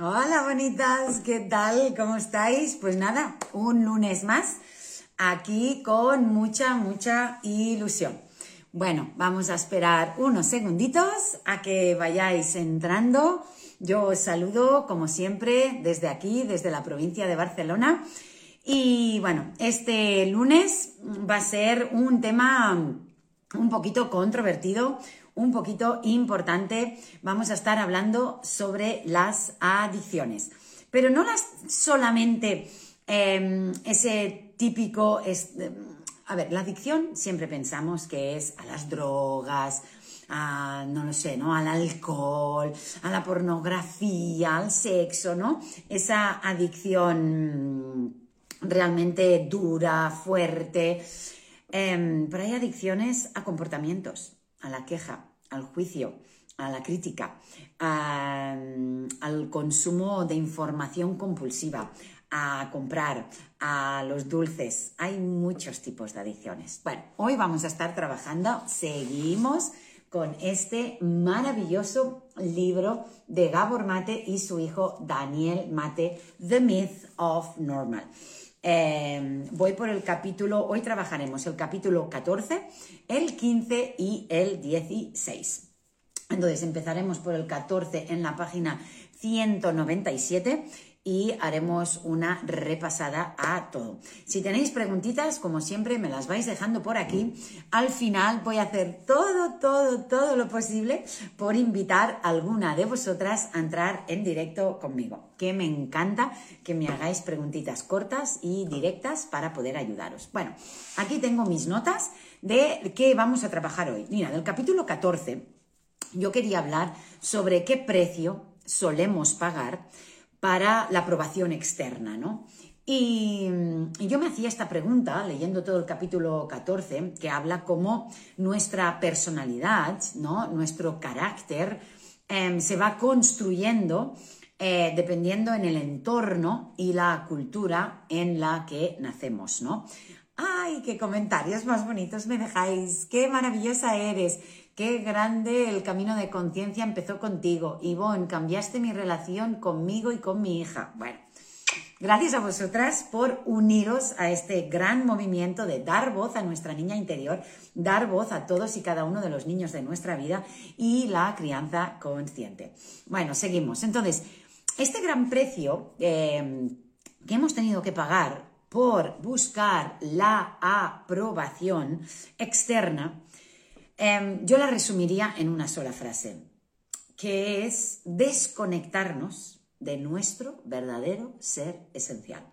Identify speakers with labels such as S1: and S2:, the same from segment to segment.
S1: Hola bonitas, ¿qué tal? ¿Cómo estáis? Pues nada, un lunes más aquí con mucha, mucha ilusión. Bueno, vamos a esperar unos segunditos a que vayáis entrando. Yo os saludo como siempre desde aquí, desde la provincia de Barcelona. Y bueno, este lunes va a ser un tema un poquito controvertido, un poquito importante. Vamos a estar hablando sobre las adicciones, pero no las solamente em, ese típico... a ver, la adicción siempre pensamos que es a las drogas, a, no lo sé, ¿no? Al alcohol, a la pornografía, al sexo, ¿no? Esa adicción realmente dura, fuerte. Em, pero hay adicciones a comportamientos a la queja, al juicio, a la crítica, al consumo de información compulsiva, a comprar, a los dulces. Hay muchos tipos de adicciones. Bueno, hoy vamos a estar trabajando, seguimos con este maravilloso libro de Gabor Mate y su hijo Daniel Mate, The Myth of Normal. Em, voy por el capítulo, hoy trabajaremos el capítulo 14, el 15 y el 16. Entonces empezaremos por el 14 en la página 197 y haremos una repasada a todo. Si tenéis preguntitas, como siempre, me las vais dejando por aquí. Al final voy a hacer todo, todo, todo lo posible por invitar a alguna de vosotras a entrar en directo conmigo, que me encanta que me hagáis preguntitas cortas y directas para poder ayudaros. Bueno, aquí tengo mis notas de qué vamos a trabajar hoy. Mira, del capítulo 14 yo quería hablar sobre qué precio solemos pagar para la aprobación externa, ¿no? Y, yo me hacía esta pregunta leyendo todo el capítulo 14, que habla cómo nuestra personalidad, ¿no? nuestro carácter, em, se va construyendo eh, dependiendo en el entorno y la cultura en la que nacemos, ¿no? ¡Ay, qué comentarios más bonitos me dejáis! ¡Qué maravillosa eres! Qué grande el camino de conciencia empezó contigo. Ivonne, cambiaste mi relación conmigo y con mi hija. Bueno, gracias a vosotras por uniros a este gran movimiento de dar voz a nuestra niña interior, dar voz a todos y cada uno de los niños de nuestra vida y la crianza consciente. Bueno, seguimos. Entonces, este gran precio eh, que hemos tenido que pagar por buscar la aprobación externa, Em, yo la resumiría en una sola frase, que es desconectarnos de nuestro verdadero ser esencial.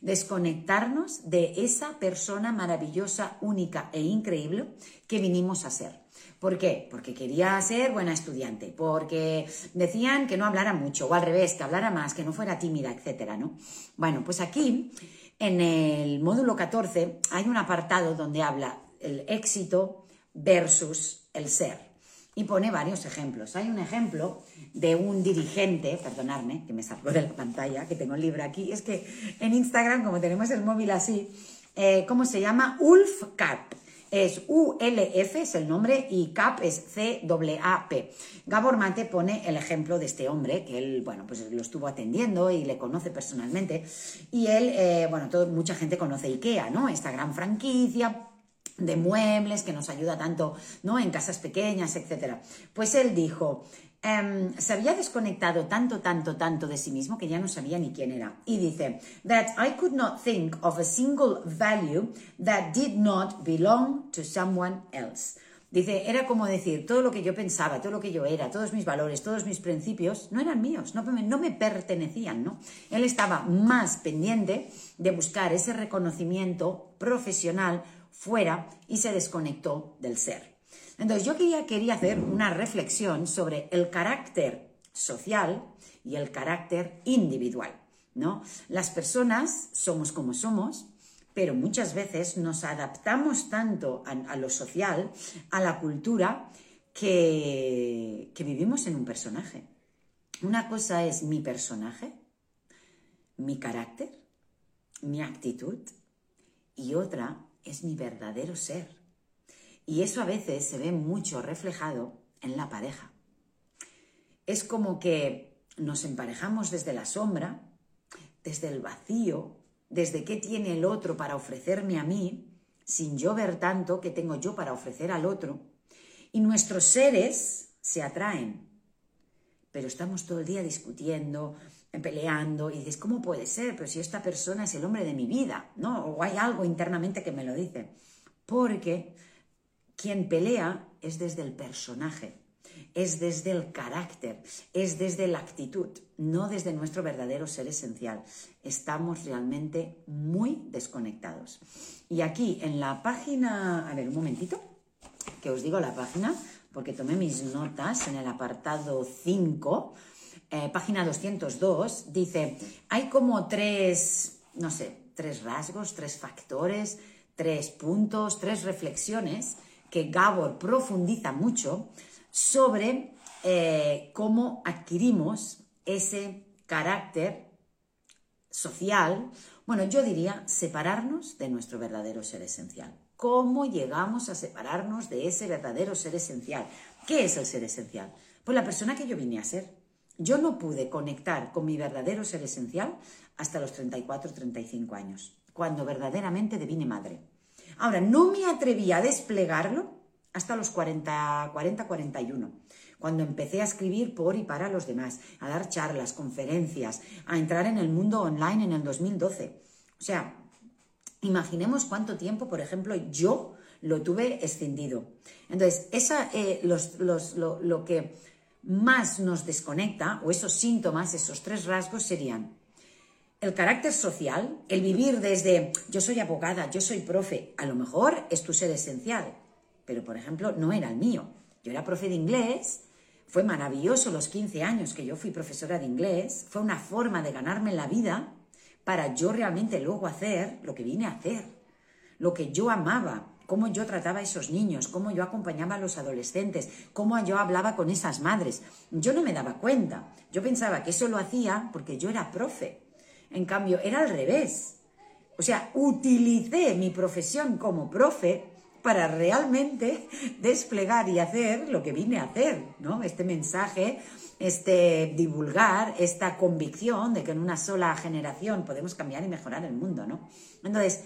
S1: Desconectarnos de esa persona maravillosa, única e increíble que vinimos a ser. ¿Por qué? Porque quería ser buena estudiante, porque decían que no hablara mucho, o al revés, que hablara más, que no fuera tímida, etcétera, ¿no? Bueno, pues aquí, en el módulo 14, hay un apartado donde habla el éxito, versus el ser. Y pone varios ejemplos. Hay un ejemplo de un dirigente, perdonadme, que me salgo de la pantalla, que tengo el libro aquí. Es que en Instagram, como tenemos el móvil así, eh, ¿cómo se llama? Ulf Karp. Es ULF, es el nombre, y CAP es C-A-P. Gabor Mate pone el ejemplo de este hombre, que él, bueno, pues lo estuvo atendiendo y le conoce personalmente. Y él, eh, bueno, todo, mucha gente conoce IKEA, ¿no? Esta gran franquicia de muebles que nos ayuda tanto ¿no? en casas pequeñas, etc. Pues él dijo, em, se había desconectado tanto, tanto, tanto de sí mismo que ya no sabía ni quién era. Y dice, that I could not think of a single value that did not belong to someone else. Dice, era como decir, todo lo que yo pensaba, todo lo que yo era, todos mis valores, todos mis principios, no eran míos, no, no me pertenecían, ¿no? Él estaba más pendiente de buscar ese reconocimiento profesional fuera y se desconectó del ser. Entonces yo quería, quería hacer una reflexión sobre el carácter social y el carácter individual. ¿no? Las personas somos como somos, pero muchas veces nos adaptamos tanto a, lo social, a la cultura, que, que vivimos en un personaje. Una cosa es mi personaje, mi carácter, mi actitud, y otra es mi verdadero ser. Y eso a veces se ve mucho reflejado en la pareja. Es como que nos emparejamos desde la sombra, desde el vacío, desde qué tiene el otro para ofrecerme a mí, sin yo ver tanto que tengo yo para ofrecer al otro. Y nuestros seres se atraen, pero estamos todo el día discutiendo, peleando, y dices, ¿cómo puede ser? Pero si esta persona es el hombre de mi vida, ¿no? O hay algo internamente que me lo dice. Porque quien pelea es desde el personaje, es desde el carácter, es desde la actitud, no desde nuestro verdadero ser esencial. Estamos realmente muy desconectados. Y aquí en la página, a ver un momentito, que os digo la página, porque tomé mis notas en el apartado 5, eh, página 202, dice, hay como tres, no sé, tres rasgos, tres factores, tres puntos, tres reflexiones que Gabor profundiza mucho sobre eh, cómo adquirimos ese carácter social, bueno, yo diría separarnos de nuestro verdadero ser esencial. ¿Cómo llegamos a separarnos de ese verdadero ser esencial? ¿Qué es el ser esencial? Pues la persona que yo vine a ser. Yo no pude conectar con mi verdadero ser esencial hasta los 34, 35 años, cuando verdaderamente devine madre. Ahora, no me atreví a desplegarlo hasta los 40, 40, 41, cuando empecé a escribir por y para los demás, a dar charlas, conferencias, a entrar en el mundo online en el 2012. O sea, imaginemos cuánto tiempo, por ejemplo, yo lo tuve escindido. Entonces, esa, eh, lo, lo que más nos desconecta, o esos síntomas, esos tres rasgos serían el carácter social, el vivir desde yo soy abogada, yo soy profe, a lo mejor es tu ser esencial, pero por ejemplo no era el mío. Yo era profe de inglés, fue maravilloso los 15 años que yo fui profesora de inglés, fue una forma de ganarme la vida para yo realmente luego hacer lo que vine a hacer, lo que yo amaba, cómo yo trataba a esos niños, cómo yo acompañaba a los adolescentes, cómo yo hablaba con esas madres. Yo no me daba cuenta, yo pensaba que eso lo hacía porque yo era profe. En cambio, era al revés. O sea, utilicé mi profesión como profe para realmente desplegar y hacer lo que vine a hacer, ¿no? Este mensaje, este divulgar, esta convicción de que en una sola generación podemos cambiar y mejorar el mundo, ¿no? Entonces,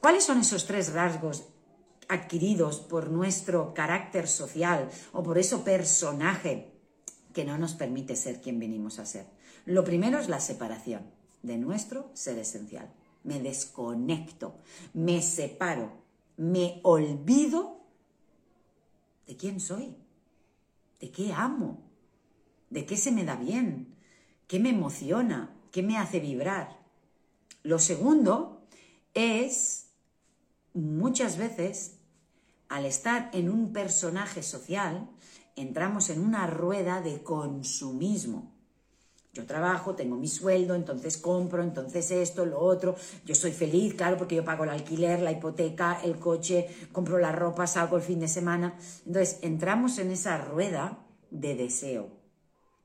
S1: ¿cuáles son esos tres rasgos adquiridos por nuestro carácter social o por ese personaje que no nos permite ser quien venimos a ser? Lo primero es la separación de nuestro ser esencial. Me desconecto, me separo, me olvido de quién soy, de qué amo, de qué se me da bien, qué me emociona, qué me hace vibrar. Lo segundo es muchas veces al estar en un personaje social, entramos en una rueda de consumismo. Yo trabajo, tengo mi sueldo, entonces compro, entonces esto, lo otro. Yo soy feliz, claro, porque yo pago el alquiler, la hipoteca, el coche, compro la ropa, salgo el fin de semana. Entonces entramos en esa rueda de deseo,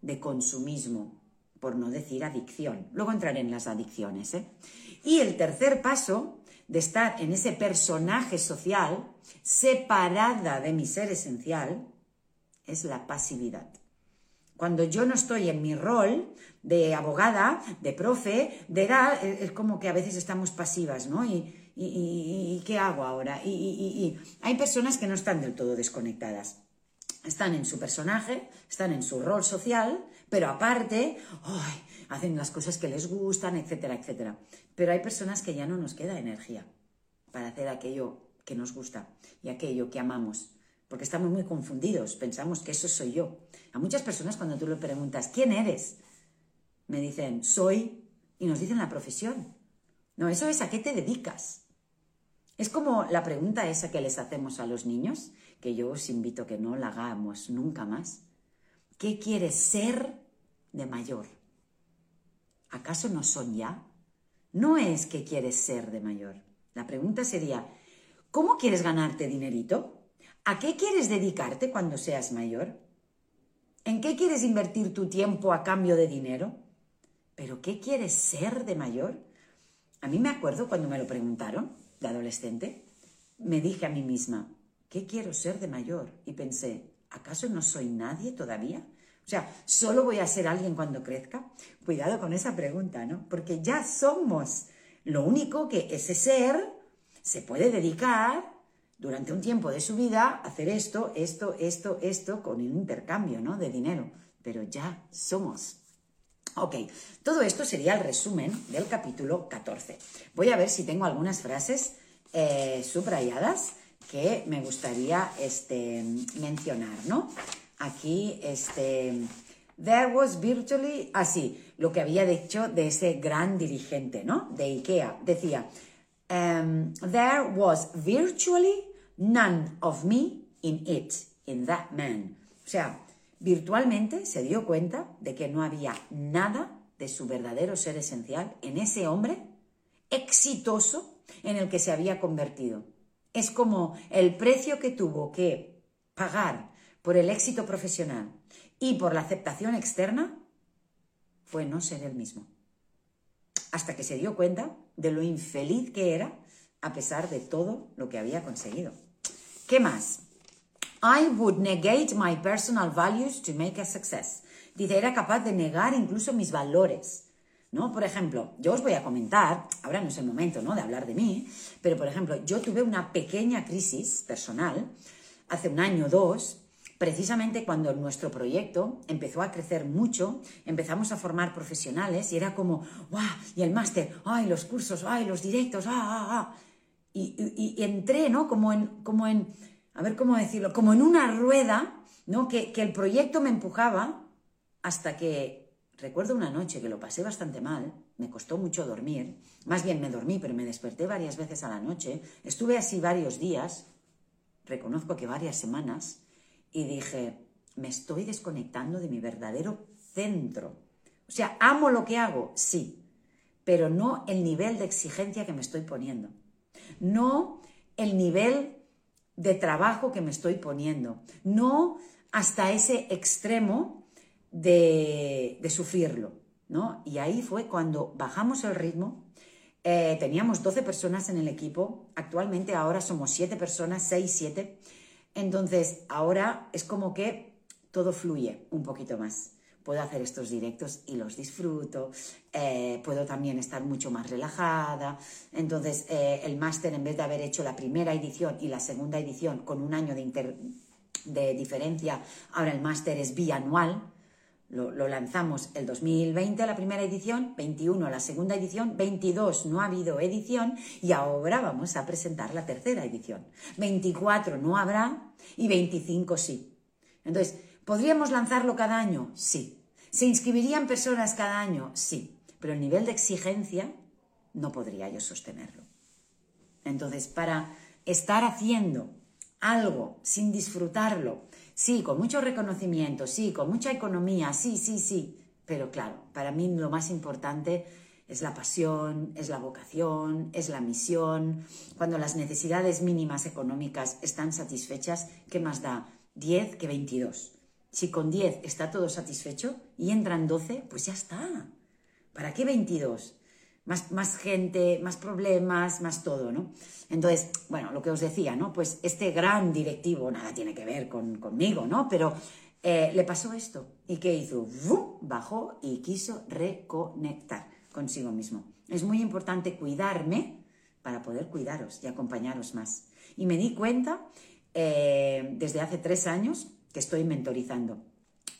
S1: de consumismo, por no decir adicción. Luego entraré en las adicciones. ¿eh? Y el tercer paso de estar en ese personaje social, separada de mi ser esencial, es la pasividad. Cuando yo no estoy en mi rol de abogada, de profe, de edad, es como que a veces estamos pasivas, ¿no? ¿Y, qué hago ahora? Y, hay personas que no están del todo desconectadas. Están en su personaje, están en su rol social, pero aparte, hacen las cosas que les gustan, etcétera, etcétera. Pero hay personas que ya no nos queda energía para hacer aquello que nos gusta y aquello que amamos porque estamos muy confundidos, pensamos que eso soy yo. A muchas personas cuando tú le preguntas, ¿quién eres? Me dicen, soy, y nos dicen la profesión. No, eso es a qué te dedicas. Es como la pregunta esa que les hacemos a los niños, que yo os invito a que no la hagamos nunca más. ¿Qué quieres ser de mayor? ¿Acaso no son ya? No es qué quieres ser de mayor. La pregunta sería, ¿cómo quieres ganarte dinerito? ¿A qué quieres dedicarte cuando seas mayor? ¿En qué quieres invertir tu tiempo a cambio de dinero? ¿Pero qué quieres ser de mayor? A mí me acuerdo cuando me lo preguntaron, de adolescente, me dije a mí misma, ¿qué quiero ser de mayor? Y pensé, ¿acaso no soy nadie todavía? O sea, ¿solo voy a ser alguien cuando crezca? Cuidado con esa pregunta, ¿no? Porque ya somos. Lo único que ese ser se puede dedicar durante un tiempo de su vida a hacer esto, esto, esto, esto, con un intercambio, ¿no? De dinero. Pero ya somos. Ok, todo esto sería el resumen del capítulo 14. Voy a ver si tengo algunas frases eh, subrayadas que me gustaría este, mencionar, ¿no? Aquí, este, there was virtually, así, lo que había dicho de ese gran dirigente, ¿no? De IKEA. Decía, um, there was virtually none of me in it, in that man. O sea, virtualmente se dio cuenta de que no había nada de su verdadero ser esencial en ese hombre exitoso en el que se había convertido. Es como el precio que tuvo que pagar por el éxito profesional y por la aceptación externa fue no ser el mismo. Hasta que se dio cuenta de lo infeliz que era a pesar de todo lo que había conseguido. ¿Qué más? I would negate my personal values to make a success. Dice, era capaz de negar incluso mis valores ¿no? Por ejemplo, yo os voy a comentar, ahora no es el momento, ¿no? De hablar de mí, pero por ejemplo, yo tuve una pequeña crisis personal hace un año o dos, precisamente cuando nuestro proyecto empezó a crecer mucho, empezamos a formar profesionales y era como, ¡guau! Y el máster, ¡ay! Los cursos, ¡ay! Los directos, ¡ah, ah, ah! Y, entré, ¿no? Como en, como en, a ver cómo decirlo, como en una rueda, ¿no? Que, que el proyecto me empujaba hasta que Recuerdo una noche que lo pasé bastante mal, me costó mucho dormir, más bien me dormí, pero me desperté varias veces a la noche, estuve así varios días, reconozco que varias semanas, y dije, me estoy desconectando de mi verdadero centro. O sea, amo lo que hago, sí, pero no el nivel de exigencia que me estoy poniendo, no el nivel de trabajo que me estoy poniendo, no hasta ese extremo de, sufrirlo, ¿no? Y ahí fue cuando bajamos el ritmo, eh, teníamos 12 personas en el equipo, actualmente ahora somos 7 personas, 6, 7, entonces ahora es como que todo fluye un poquito más. Puedo hacer estos directos y los disfruto, eh, puedo también estar mucho más relajada. Entonces, eh, el máster, en vez de haber hecho la primera edición y la segunda edición con un año de, de diferencia, ahora el máster es bianual, lo, lanzamos el 2020 la primera edición, 21 la segunda edición, 22 no ha habido edición y ahora vamos a presentar la tercera edición. 24 no habrá y 25 sí. Entonces, ¿podríamos lanzarlo cada año? Sí. ¿Se inscribirían personas cada año? Sí. Pero el nivel de exigencia no podría yo sostenerlo. Entonces, para estar haciendo algo sin disfrutarlo, Sí, con mucho reconocimiento, sí, con mucha economía, sí, sí, sí. Pero claro, para mí lo más importante es la pasión, es la vocación, es la misión. Cuando las necesidades mínimas económicas están satisfechas, ¿qué más da? 10 que 22. Si con 10 está todo satisfecho y entran 12, pues ya está. ¿Para qué 22? Más, gente, más problemas, más todo, ¿no? Entonces, bueno, lo que os decía, ¿no? Pues este gran directivo, nada tiene que ver con, conmigo, ¿no? Pero eh, le pasó esto. ¿Y qué hizo? Bajó y quiso reconectar consigo mismo. Es muy importante cuidarme para poder cuidaros y acompañaros más. Y me di cuenta eh, desde hace tres años que estoy mentorizando,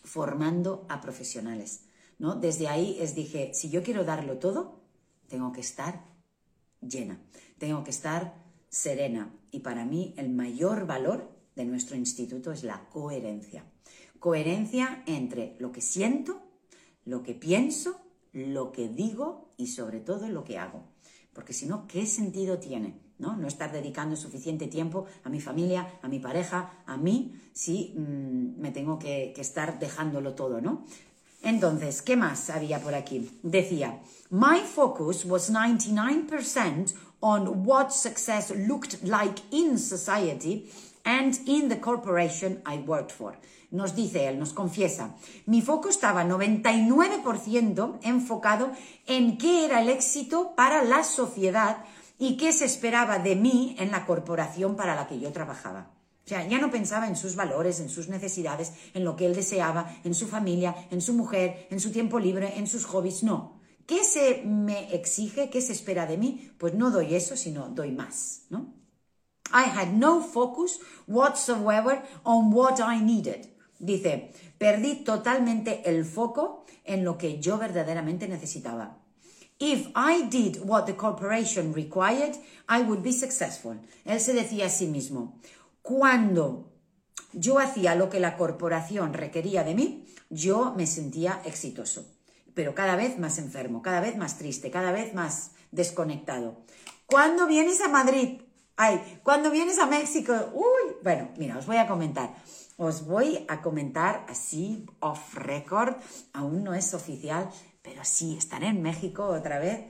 S1: formando a profesionales. ¿no? Desde ahí les dije, si yo quiero darlo todo, tengo que estar llena, tengo que estar serena. Y para mí el mayor valor de nuestro instituto es la coherencia. Coherencia entre lo que siento, lo que pienso, lo que digo y sobre todo lo que hago. Porque si no, ¿qué sentido tiene? ¿no? no estar dedicando suficiente tiempo a mi familia, a mi pareja, a mí, si mm, me tengo que, que, estar dejándolo todo, ¿no? Entonces, ¿qué más había por aquí? Decía, my focus was 99% on what success looked like in society and in the corporation I worked for. Nos dice él, nos confiesa, mi foco estaba 99% enfocado en qué era el éxito para la sociedad y qué se esperaba de mí en la corporación para la que yo trabajaba. O sea, ya no pensaba en sus valores, en sus necesidades, en lo que él deseaba, en su familia, en su mujer, en su tiempo libre, en sus hobbies, no. ¿Qué se me exige? ¿Qué se espera de mí? Pues no doy eso, sino doy más, ¿no? I had no focus whatsoever on what I needed. Dice, perdí totalmente el foco en lo que yo verdaderamente necesitaba. If I did what the corporation required, I would be successful. Él se decía a sí mismo, cuando yo hacía lo que la corporación requería de mí, yo me sentía exitoso, pero cada vez más enfermo, cada vez más triste, cada vez más desconectado. ¿Cuándo vienes a Madrid? Ay, ¿cuándo vienes a México? Uy, bueno, mira, os voy a comentar. Os voy a comentar así, off record, aún no es oficial, pero sí, estaré en México otra vez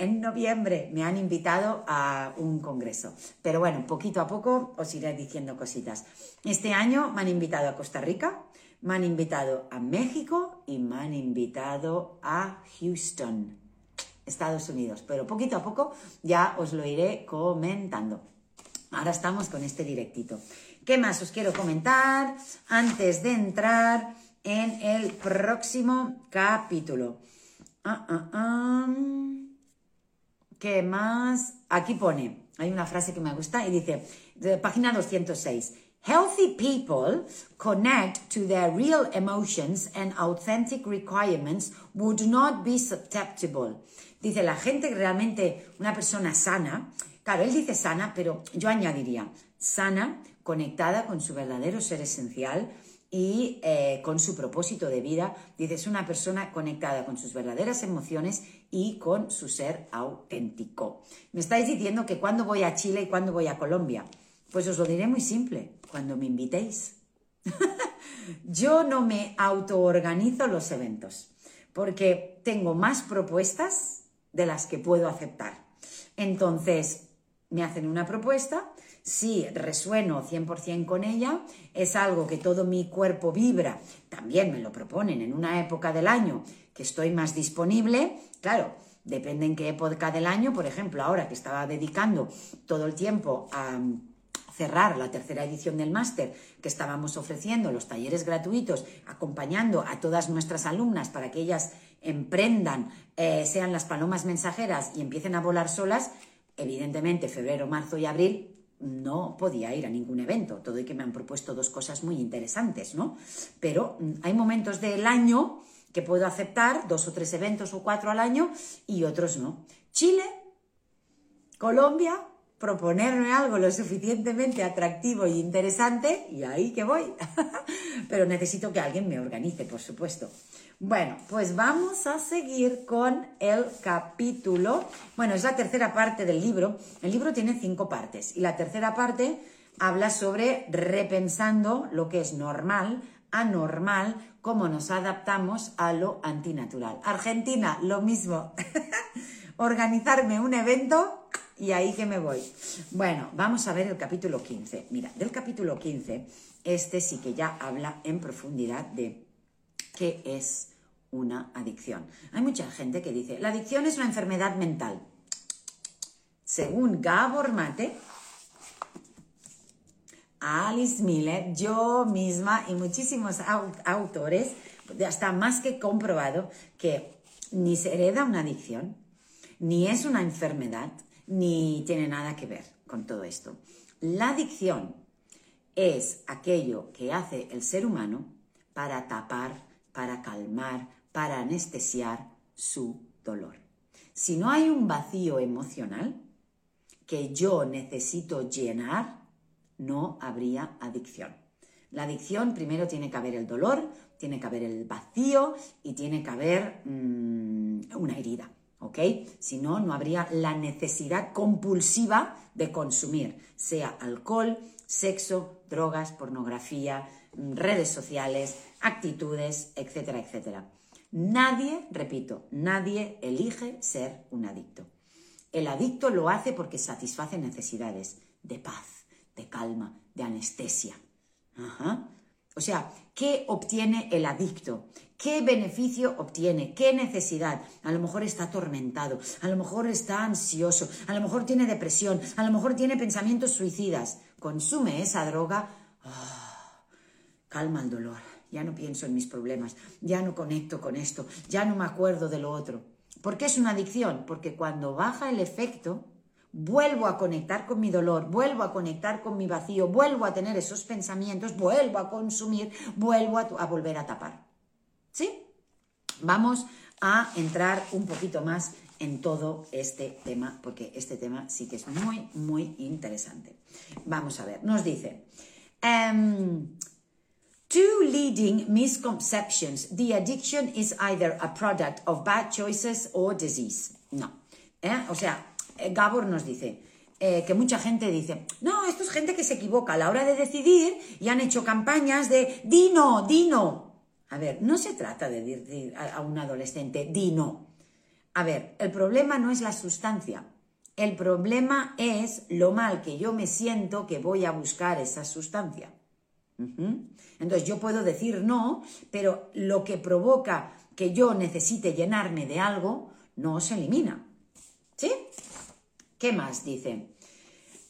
S1: en noviembre me han invitado a un congreso. Pero bueno, poquito a poco os iré diciendo cositas. Este año me han invitado a Costa Rica, me han invitado a México y me han invitado a Houston, Estados Unidos. Pero poquito a poco ya os lo iré comentando. Ahora estamos con este directito. ¿Qué más os quiero comentar antes de entrar en el próximo capítulo? Ah, ah. ¿Qué más? Aquí pone, hay una frase que me gusta y dice, de página 206, Healthy people connect to their real emotions and authentic requirements would not be susceptible. Dice, la gente realmente, una persona sana, claro, él dice sana, pero yo añadiría, sana, conectada con su verdadero ser esencial, y eh, con su propósito de vida. Dice, es una persona conectada con sus verdaderas emociones y con su ser auténtico. Me estáis diciendo que cuando voy a Chile y cuando voy a Colombia. Pues os lo diré muy simple, cuando me invitéis. Yo no me autoorganizo los eventos porque tengo más propuestas de las que puedo aceptar. Entonces, me hacen una propuesta, si resueno 100% con ella, es algo que todo mi cuerpo vibra, también me lo proponen en una época del año que estoy más disponible, claro, depende en qué época del año, por ejemplo, ahora que estaba dedicando todo el tiempo a cerrar la tercera edición del máster que estábamos ofreciendo, los talleres gratuitos, acompañando a todas nuestras alumnas para que ellas emprendan, eh, sean las palomas mensajeras y empiecen a volar solas, evidentemente febrero, marzo y abril no podía ir a ningún evento, todo y que me han propuesto dos cosas muy interesantes, ¿no? Pero mm, hay momentos del año que puedo aceptar, dos o tres eventos o cuatro al año, y otros no. Chile, Colombia, proponerme algo lo suficientemente atractivo y interesante, y ahí que voy. Pero necesito que alguien me organice, por supuesto. Bueno, pues vamos a seguir con el capítulo. Bueno, es la tercera parte del libro. El libro tiene cinco partes y la tercera parte habla sobre repensando lo que es normal, anormal, cómo nos adaptamos a lo antinatural. Argentina, lo mismo. Organizarme un evento y ahí que me voy. Bueno, vamos a ver el capítulo 15. Mira, del capítulo 15, este sí que ya habla en profundidad de qué es una adicción. Hay mucha gente que dice, la adicción es una enfermedad mental. Según Gabor Mate, Alice Miller, yo misma y muchísimos autores, está más que comprobado que ni se hereda una adicción, ni es una enfermedad, ni tiene nada que ver con todo esto. La adicción es aquello que hace el ser humano para tapar, para calmar, para anestesiar su dolor. Si no hay un vacío emocional que yo necesito llenar, no habría adicción. La adicción primero tiene que haber el dolor, tiene que haber el vacío y tiene que haber mm, una herida, ¿ok? Si no, no habría la necesidad compulsiva de consumir, sea alcohol, sexo, drogas, pornografía, mm, redes sociales, actitudes, etcétera, etcétera. Nadie, repito, nadie elige ser un adicto. El adicto lo hace porque satisface necesidades de paz, de calma, de anestesia. O sea, ¿qué obtiene el adicto? ¿Qué beneficio obtiene? ¿Qué necesidad? A lo mejor está atormentado, a lo mejor está ansioso, a lo mejor tiene depresión, a lo mejor tiene pensamientos suicidas. Consume esa droga ah, calma el dolor, ya no pienso en mis problemas, ya no conecto con esto, ya no me acuerdo de lo otro. ¿Por qué es una adicción? Porque cuando baja el efecto, vuelvo a conectar con mi dolor, vuelvo a conectar con mi vacío, vuelvo a tener esos pensamientos, vuelvo a consumir, vuelvo a, volver a tapar. ¿Sí? Vamos a entrar un poquito más en todo este tema, porque este tema sí que es muy, muy interesante. Vamos a ver, nos dice, em, two leading misconceptions. The addiction is either a product of bad choices or disease. No. ¿Eh? O sea, eh, Gabor nos dice eh, que mucha gente dice, no, esto es gente que se equivoca a la hora de decidir y han hecho campañas de dino, dino. A ver, no se trata de decir a un adolescente dino. A ver, el problema no es la sustancia. El problema es lo mal que yo me siento que voy a buscar esa sustancia. Entonces yo puedo decir no, pero lo que provoca que yo necesite llenarme de algo no se elimina. ¿Sí? ¿Qué más dice?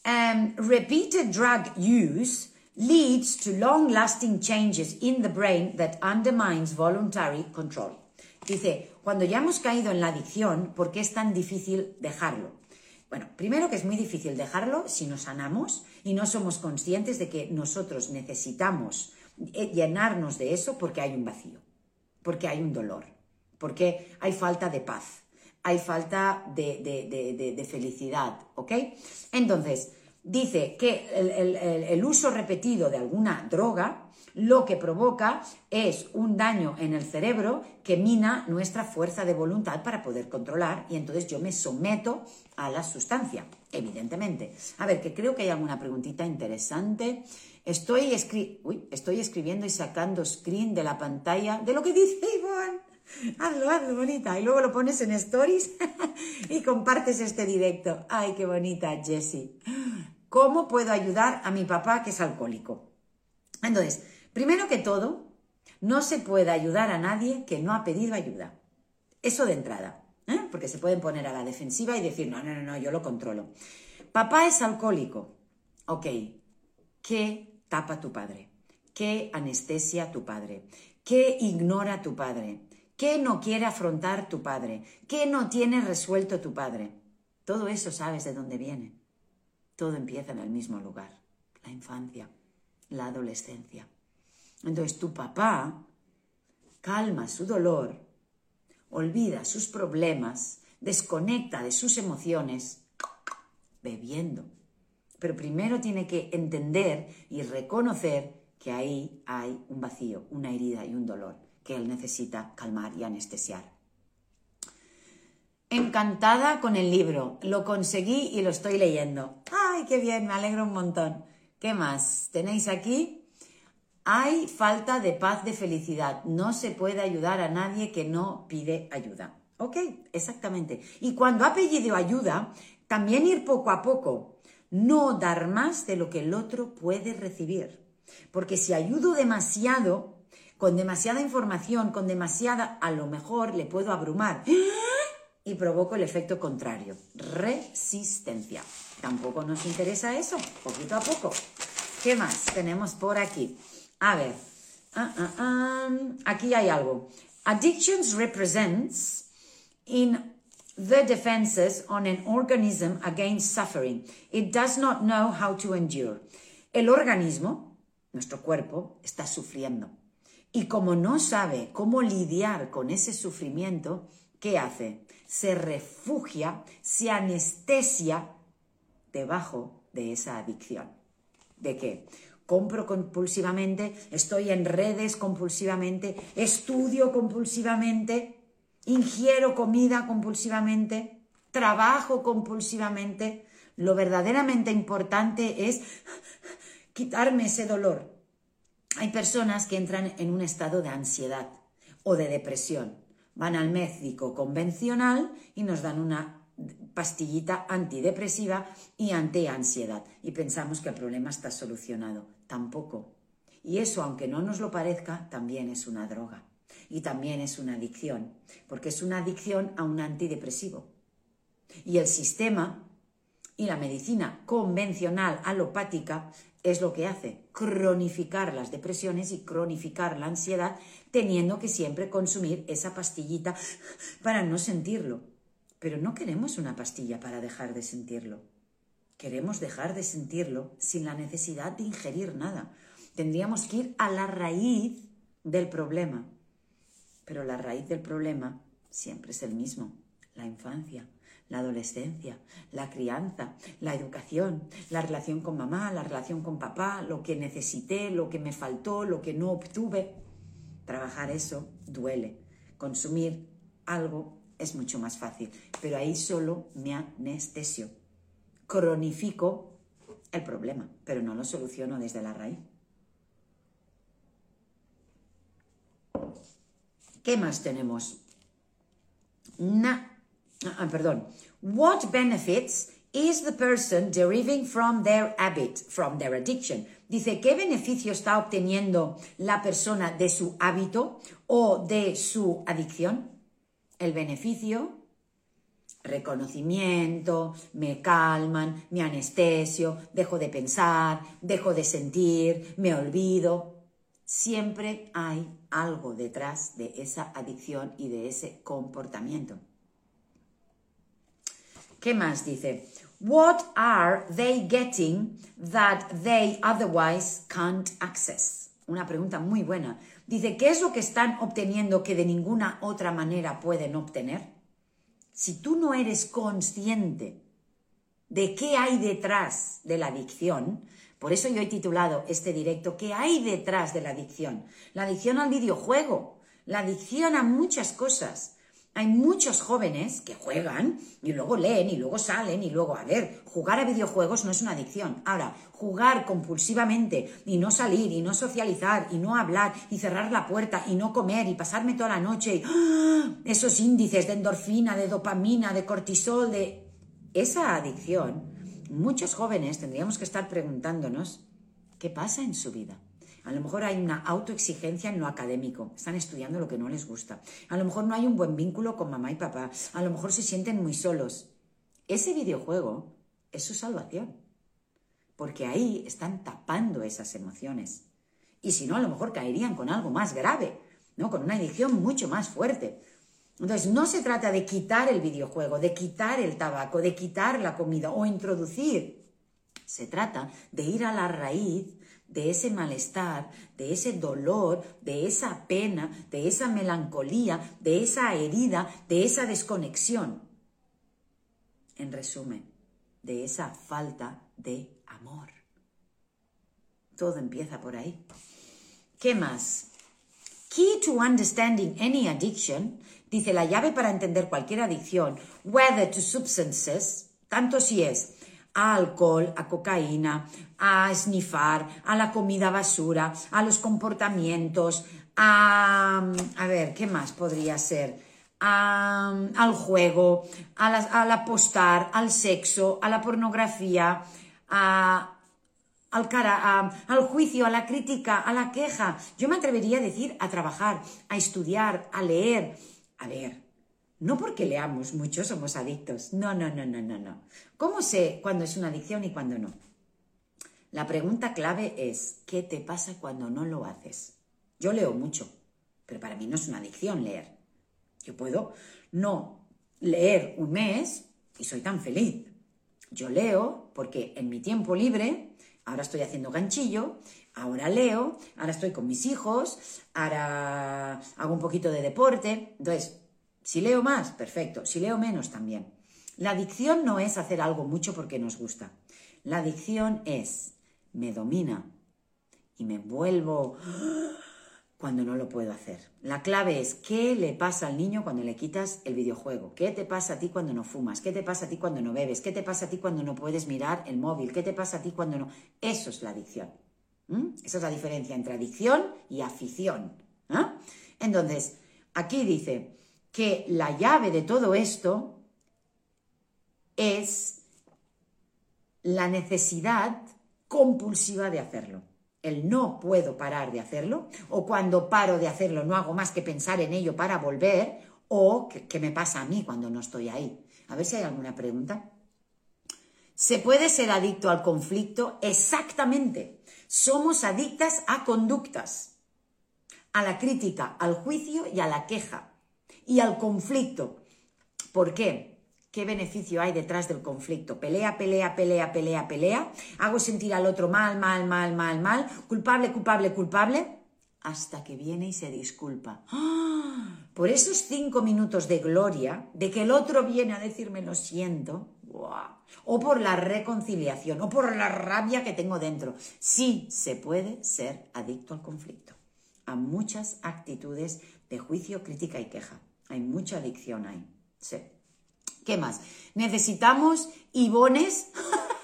S1: Um, repeated drug use leads to long-lasting changes in the brain that undermines voluntary control. Dice, cuando ya hemos caído en la adicción, ¿por qué es tan difícil dejarlo? Bueno, primero que es muy difícil dejarlo si nos sanamos y no somos conscientes de que nosotros necesitamos eh, llenarnos de eso porque hay un vacío, porque hay un dolor, porque hay falta de paz hay falta de, felicidad, ¿ok? Entonces, dice que el, uso repetido de alguna droga lo que provoca es un daño en el cerebro que mina nuestra fuerza de voluntad para poder controlar y entonces yo me someto a la sustancia, evidentemente. A ver, que creo que hay alguna preguntita interesante. Estoy, estoy escribiendo y sacando screen de la pantalla de lo que dice Iván. Hazlo, hazlo, bonita. Y luego lo pones en stories y compartes este directo. Ay, qué bonita, Jessie. ¿Cómo puedo ayudar a mi papá que es alcohólico? Entonces, primero que todo, no se puede ayudar a nadie que no ha pedido ayuda. Eso de entrada. ¿Eh? Porque se pueden poner a la defensiva y decir, no, no, no, no, yo lo controlo. Papá es alcohólico. Ok. ¿Qué tapa tu padre? ¿Qué anestesia tu padre? ¿Qué ignora tu padre? ¿Qué no quiere afrontar tu padre? ¿Qué no tiene resuelto tu padre? Todo eso sabes de dónde viene. Todo empieza en el mismo lugar, la infancia, la adolescencia. Entonces tu papá calma su dolor, olvida sus problemas, desconecta de sus emociones bebiendo. Pero primero tiene que entender y reconocer que ahí hay un vacío, una herida y un dolor que él necesita calmar y anestesiar. Encantada con el libro, lo conseguí y lo estoy leyendo. ¡Ay, qué bien! Me alegro un montón. ¿Qué más? ¿Tenéis aquí? Hay falta de paz, de felicidad. No se puede ayudar a nadie que no pide ayuda. ¿Ok? Exactamente. Y cuando ha pedido ayuda, también ir poco a poco. No dar más de lo que el otro puede recibir. Porque si ayudo demasiado, con demasiada información, con demasiada, a lo mejor le puedo abrumar y provoco el efecto contrario, resistencia. Tampoco nos interesa eso, poquito a poco. ¿Qué más tenemos por aquí? A ver, ah, ah, ah, aquí hay algo. Addictions represents in the defenses on an organism against suffering. It does not know how to endure. El organismo, nuestro cuerpo, está sufriendo y como no sabe cómo lidiar con ese sufrimiento, ¿qué hace? Se refugia, se anestesia debajo de esa adicción. ¿De qué? Compro compulsivamente, estoy en redes compulsivamente, estudio compulsivamente, ingiero comida compulsivamente, trabajo compulsivamente. Lo verdaderamente importante es quitarme ese dolor, hay personas que entran en un estado de ansiedad o de depresión. Van al médico convencional y nos dan una pastillita antidepresiva y anti-ansiedad y pensamos que el problema está solucionado. Tampoco. Y eso, aunque no nos lo parezca, también es una droga y también es una adicción, porque es una adicción a un antidepresivo. Y el sistema y la medicina convencional alopática es lo que hace, cronificar las depresiones y cronificar la ansiedad, teniendo que siempre consumir esa pastillita para no sentirlo. Pero no queremos una pastilla para dejar de sentirlo. Queremos dejar de sentirlo sin la necesidad de ingerir nada. Tendríamos que ir a la raíz del problema. Pero la raíz del problema siempre es el mismo, la infancia la adolescencia, la crianza, la educación, la relación con mamá, la relación con papá, lo que necesité, lo que me faltó, lo que no obtuve. Trabajar eso duele. Consumir algo es mucho más fácil, pero ahí solo me anestesio. Cronifico el problema, pero no lo soluciono desde la raíz. ¿Qué más tenemos? Na uh, perdón, what benefits is the person deriving from their habit, from their addiction? Dice, ¿qué beneficio está obteniendo la persona de su hábito o de su adicción? El beneficio, reconocimiento, me calman, me anestesio, dejo de pensar, dejo de sentir, me olvido. Siempre hay algo detrás de esa adicción y de ese comportamiento. ¿Qué más dice? What are they getting that they otherwise can't access? Una pregunta muy buena. Dice, ¿qué es lo que están obteniendo que de ninguna otra manera pueden obtener? Si tú no eres consciente de qué hay detrás de la adicción, por eso yo he titulado este directo, ¿qué hay detrás de la adicción? La adicción al videojuego, la adicción a muchas cosas, hay muchos jóvenes que juegan y luego leen y luego salen y luego, a ver, jugar a videojuegos no es una adicción. Ahora, jugar compulsivamente y no salir y no socializar y no hablar y cerrar la puerta y no comer y pasarme toda la noche y ¡ah! esos índices de endorfina, de dopamina, de cortisol, de esa adicción, muchos jóvenes tendríamos que estar preguntándonos qué pasa en su vida. A lo mejor hay una autoexigencia en lo académico, están estudiando lo que no les gusta. A lo mejor no hay un buen vínculo con mamá y papá. A lo mejor se sienten muy solos. Ese videojuego es su salvación, porque ahí están tapando esas emociones. Y si no, a lo mejor caerían con algo más grave, ¿no? Con una adicción mucho más fuerte. Entonces, no se trata de quitar el videojuego, de quitar el tabaco, de quitar la comida o introducir. Se trata de ir a la raíz de ese malestar, de ese dolor, de esa pena, de esa melancolía, de esa herida, de esa desconexión. En resumen, de esa falta de amor. Todo empieza por ahí. ¿Qué más? Key to understanding any addiction, dice la llave para entender cualquier adicción, whether to substances, tanto si es a alcohol, a cocaína, a snifar, a la comida basura, a los comportamientos, a... A ver, ¿qué más podría ser? al juego, al apostar, al sexo, a la pornografía, al, cara, al juicio, a la crítica, a la queja. Yo me atrevería a decir a trabajar, a estudiar, a leer. A ver, no porque leamos mucho somos adictos. No, no, no, no, no, no. ¿Cómo sé cuándo es una adicción y cuándo no? La pregunta clave es, ¿qué te pasa cuando no lo haces? Yo leo mucho, pero para mí no es una adicción leer. Yo puedo no leer un mes y soy tan feliz. Yo leo porque en mi tiempo libre, ahora estoy haciendo ganchillo, ahora leo, ahora estoy con mis hijos, ahora hago un poquito de deporte. Entonces, si leo más, perfecto. Si leo menos, también. La adicción no es hacer algo mucho porque nos gusta. La adicción es, me domina y me vuelvo cuando no lo puedo hacer. La clave es, ¿qué le pasa al niño cuando le quitas el videojuego? ¿Qué te pasa a ti cuando no fumas? ¿Qué te pasa a ti cuando no bebes? ¿Qué te pasa a ti cuando no puedes mirar el móvil? ¿Qué te pasa a ti cuando no? Eso es la adicción. Esa es la diferencia entre adicción y afición. ¿ah? Entonces, aquí dice, que la llave de todo esto es la necesidad compulsiva de hacerlo. El no puedo parar de hacerlo, o cuando paro de hacerlo no hago más que pensar en ello para volver, o qué me pasa a mí cuando no estoy ahí. A ver si hay alguna pregunta. ¿Se puede ser adicto al conflicto? Exactamente. Somos adictas a conductas, a la crítica, al juicio y a la queja y al conflicto. ¿Por qué? ¿Qué beneficio hay detrás del conflicto? Pelea, pelea, pelea, pelea, pelea. Hago sentir al otro mal, mal, mal, mal, mal. Culpable, culpable, culpable. Hasta que viene y se disculpa. ¡Ah! Por esos cinco minutos de gloria, de que el otro viene a decirme lo siento, o por la reconciliación, o por la rabia que tengo dentro. Sí se puede ser adicto al conflicto, a muchas actitudes de juicio, crítica y queja. Hay mucha adicción ahí. Sí. ¿Qué más? Necesitamos ibones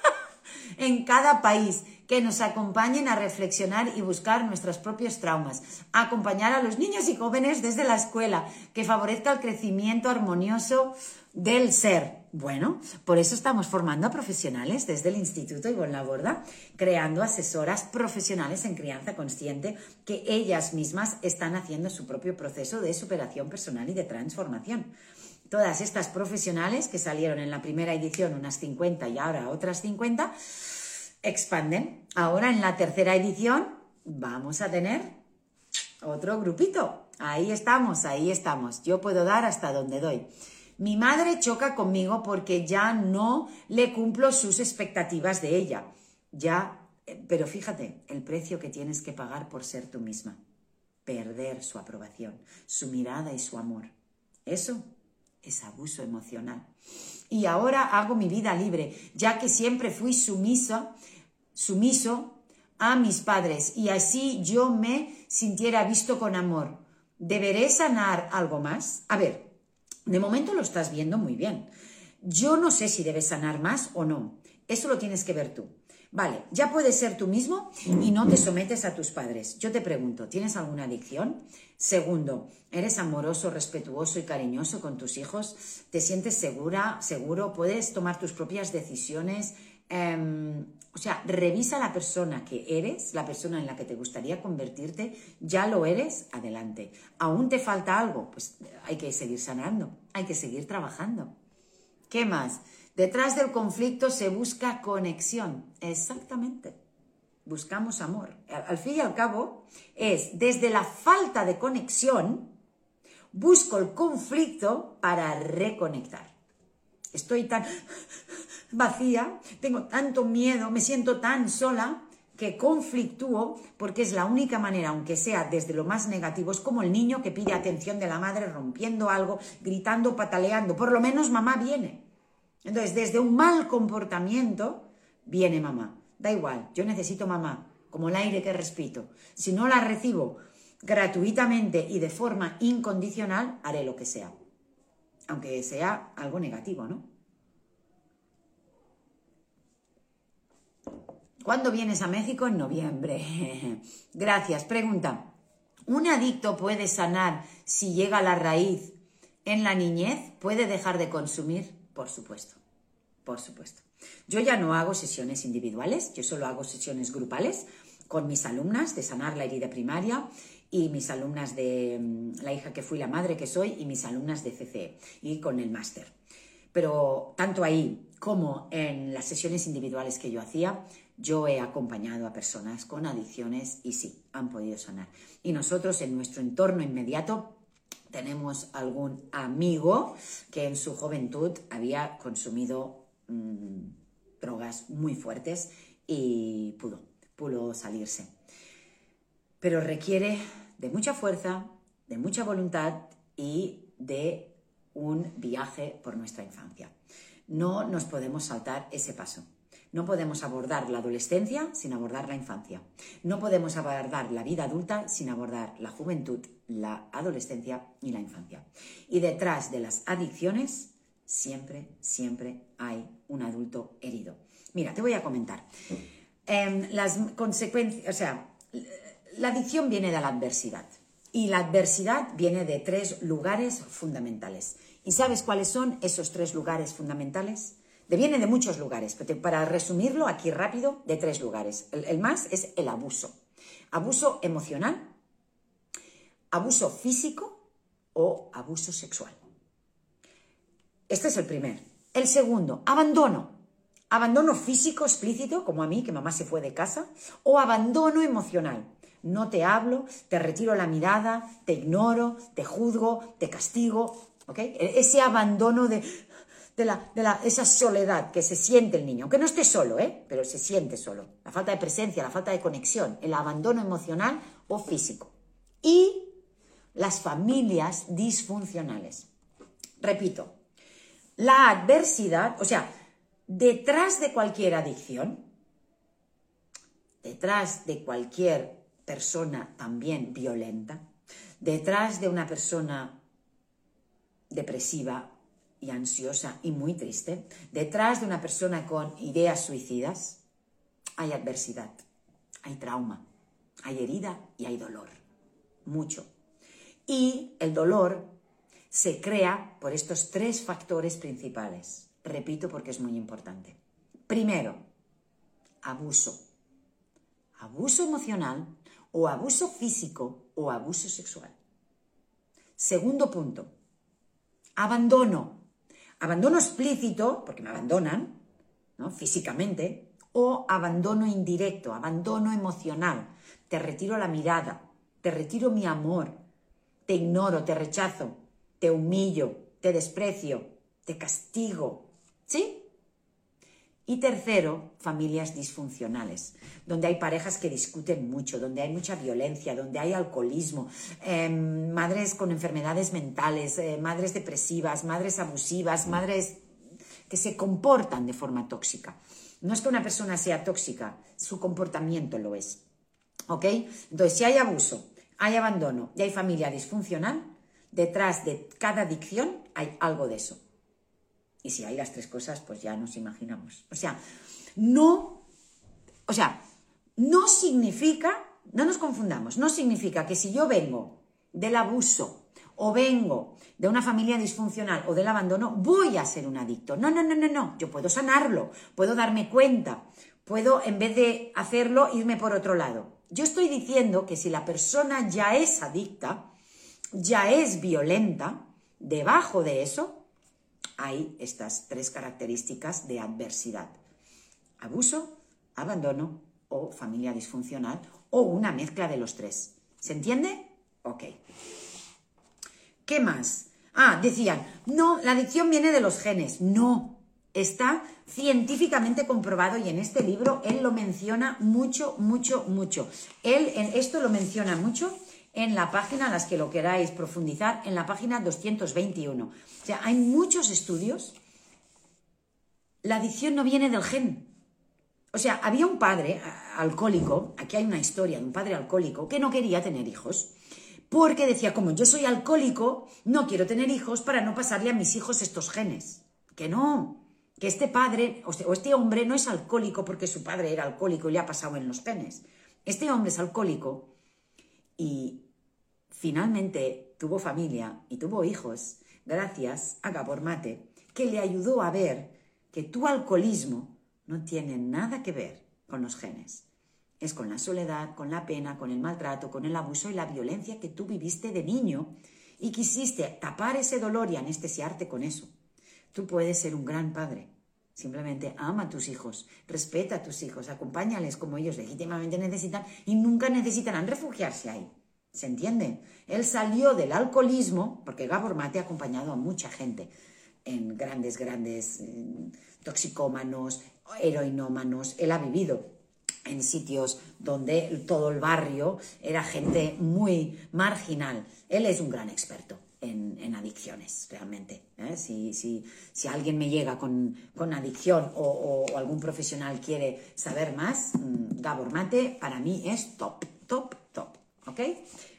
S1: en cada país que nos acompañen a reflexionar y buscar nuestros propios traumas, acompañar a los niños y jóvenes desde la escuela, que favorezca el crecimiento armonioso del ser. Bueno, por eso estamos formando a profesionales desde el Instituto Ivonne Borda, creando asesoras profesionales en crianza consciente que ellas mismas están haciendo su propio proceso de superación personal y de transformación. Todas estas profesionales que salieron en la primera edición unas 50 y ahora otras 50, expanden. Ahora en la tercera edición vamos a tener otro grupito. Ahí estamos, ahí estamos. Yo puedo dar hasta donde doy. Mi madre choca conmigo porque ya no le cumplo sus expectativas de ella. Ya, pero fíjate, el precio que tienes que pagar por ser tú misma. Perder su aprobación, su mirada y su amor. Eso es abuso emocional. Y ahora hago mi vida libre, ya que siempre fui sumisa, sumiso a mis padres y así yo me sintiera visto con amor. ¿Deberé sanar algo más? A ver, de momento lo estás viendo muy bien. Yo no sé si debes sanar más o no. Eso lo tienes que ver tú. Vale, ya puedes ser tú mismo y no te sometes a tus padres. Yo te pregunto, ¿tienes alguna adicción? Segundo, ¿eres amoroso, respetuoso y cariñoso con tus hijos? ¿Te sientes segura, seguro? ¿Puedes tomar tus propias decisiones? Em, o sea, revisa la persona que eres, la persona en la que te gustaría convertirte, ya lo eres, adelante. ¿Aún te falta algo? Pues hay que seguir sanando, hay que seguir trabajando. ¿Qué más? Detrás del conflicto se busca conexión, exactamente. Buscamos amor. Al fin y al cabo, es desde la falta de conexión, busco el conflicto para reconectar. Estoy tan vacía, tengo tanto miedo, me siento tan sola que conflictúo porque es la única manera, aunque sea desde lo más negativo, es como el niño que pide atención de la madre rompiendo algo, gritando, pataleando, por lo menos mamá viene. Entonces, desde un mal comportamiento viene mamá. Da igual, yo necesito mamá, como el aire que respiro. Si no la recibo gratuitamente y de forma incondicional, haré lo que sea aunque sea algo negativo, ¿no? ¿Cuándo vienes a México? En noviembre. Gracias. Pregunta. ¿Un adicto puede sanar si llega a la raíz en la niñez? ¿Puede dejar de consumir? Por supuesto. Por supuesto. Yo ya no hago sesiones individuales, yo solo hago sesiones grupales con mis alumnas de sanar la herida primaria y mis alumnas de mm, la hija que fui, la madre que soy, y mis alumnas de CC y con el máster. Pero tanto ahí como en las sesiones individuales que yo hacía, yo he acompañado a personas con adicciones y sí, han podido sanar. Y nosotros en nuestro entorno inmediato tenemos algún amigo que en su juventud había consumido mm, drogas muy fuertes y pudo, pudo salirse pero requiere de mucha fuerza, de mucha voluntad y de un viaje por nuestra infancia. No nos podemos saltar ese paso. No podemos abordar la adolescencia sin abordar la infancia. No podemos abordar la vida adulta sin abordar la juventud, la adolescencia y la infancia. Y detrás de las adicciones siempre, siempre hay un adulto herido. Mira, te voy a comentar. Em, las consecuencias, o sea, la adicción viene de la adversidad y la adversidad viene de tres lugares fundamentales. ¿Y sabes cuáles son esos tres lugares fundamentales? Viene de muchos lugares, pero para resumirlo aquí rápido, de tres lugares. El, más es el abuso. Abuso emocional, abuso físico o abuso sexual. Este es el primer. El segundo, abandono. Abandono físico explícito, como a mí, que mamá se fue de casa, o abandono emocional. No te hablo, te retiro la mirada, te ignoro, te juzgo, te castigo. ¿ok? E-, ese abandono de, de, la, de la, esa soledad que se siente el niño, aunque no esté solo, ¿eh? pero se siente solo. La falta de presencia, la falta de conexión, el abandono emocional o físico. Y las familias disfuncionales. Repito, la adversidad, o sea, detrás de cualquier adicción, detrás de cualquier persona también violenta, detrás de una persona depresiva y ansiosa y muy triste, detrás de una persona con ideas suicidas, hay adversidad, hay trauma, hay herida y hay dolor, mucho. Y el dolor se crea por estos tres factores principales. Repito porque es muy importante. Primero, abuso. Abuso emocional o abuso físico o abuso sexual. Segundo punto, abandono. Abandono explícito, porque me abandonan, ¿no? Físicamente, o abandono indirecto, abandono emocional. Te retiro la mirada, te retiro mi amor, te ignoro, te rechazo, te humillo, te desprecio, te castigo, ¿Sí? Y tercero, familias disfuncionales, donde hay parejas que discuten mucho, donde hay mucha violencia, donde hay alcoholismo, em, madres con enfermedades mentales, eh, madres depresivas, madres abusivas, madres que se comportan de forma tóxica. No es que una persona sea tóxica, su comportamiento lo es. ¿Ok? Entonces, si hay abuso, hay abandono y hay familia disfuncional, detrás de cada adicción hay algo de eso. Y si hay las tres cosas, pues ya nos imaginamos. O sea, no, o sea, no significa, no nos confundamos, no significa que si yo vengo del abuso o vengo de una familia disfuncional o del abandono, voy a ser un adicto. No, no, no, no, no. Yo puedo sanarlo, puedo darme cuenta, puedo en vez de hacerlo irme por otro lado. Yo estoy diciendo que si la persona ya es adicta, ya es violenta, debajo de eso hay estas tres características de adversidad. Abuso, abandono o familia disfuncional o una mezcla de los tres. ¿Se entiende? Ok. ¿Qué más? Ah, decían, no, la adicción viene de los genes. No, está científicamente comprobado y en este libro él lo menciona mucho, mucho, mucho. Él en esto lo menciona mucho en la página, a las que lo queráis profundizar, en la página 221. O sea, hay muchos estudios. La adicción no viene del gen. O sea, había un padre alcohólico, aquí hay una historia de un padre alcohólico que no quería tener hijos, porque decía, como yo soy alcohólico, no quiero tener hijos para no pasarle a mis hijos estos genes. Que no, que este padre o este hombre no es alcohólico porque su padre era alcohólico y le ha pasado en los genes. Este hombre es alcohólico y Finalmente tuvo familia y tuvo hijos gracias a Gabor Mate, que le ayudó a ver que tu alcoholismo no tiene nada que ver con los genes. Es con la soledad, con la pena, con el maltrato, con el abuso y la violencia que tú viviste de niño y quisiste tapar ese dolor y anestesiarte con eso. Tú puedes ser un gran padre. Simplemente ama a tus hijos, respeta a tus hijos, acompáñales como ellos legítimamente necesitan y nunca necesitarán refugiarse ahí. ¿Se entiende? Él salió del alcoholismo, porque Gabor Mate ha acompañado a mucha gente en grandes, grandes eh, toxicómanos, heroinómanos. Él ha vivido en sitios donde todo el barrio era gente muy marginal. Él es un gran experto en, adicciones, realmente. ¿eh? Si, si, si, alguien me llega con, adicción o, o, algún profesional quiere saber más, mm, Gabor Mate para mí es top, top. ¿Ok?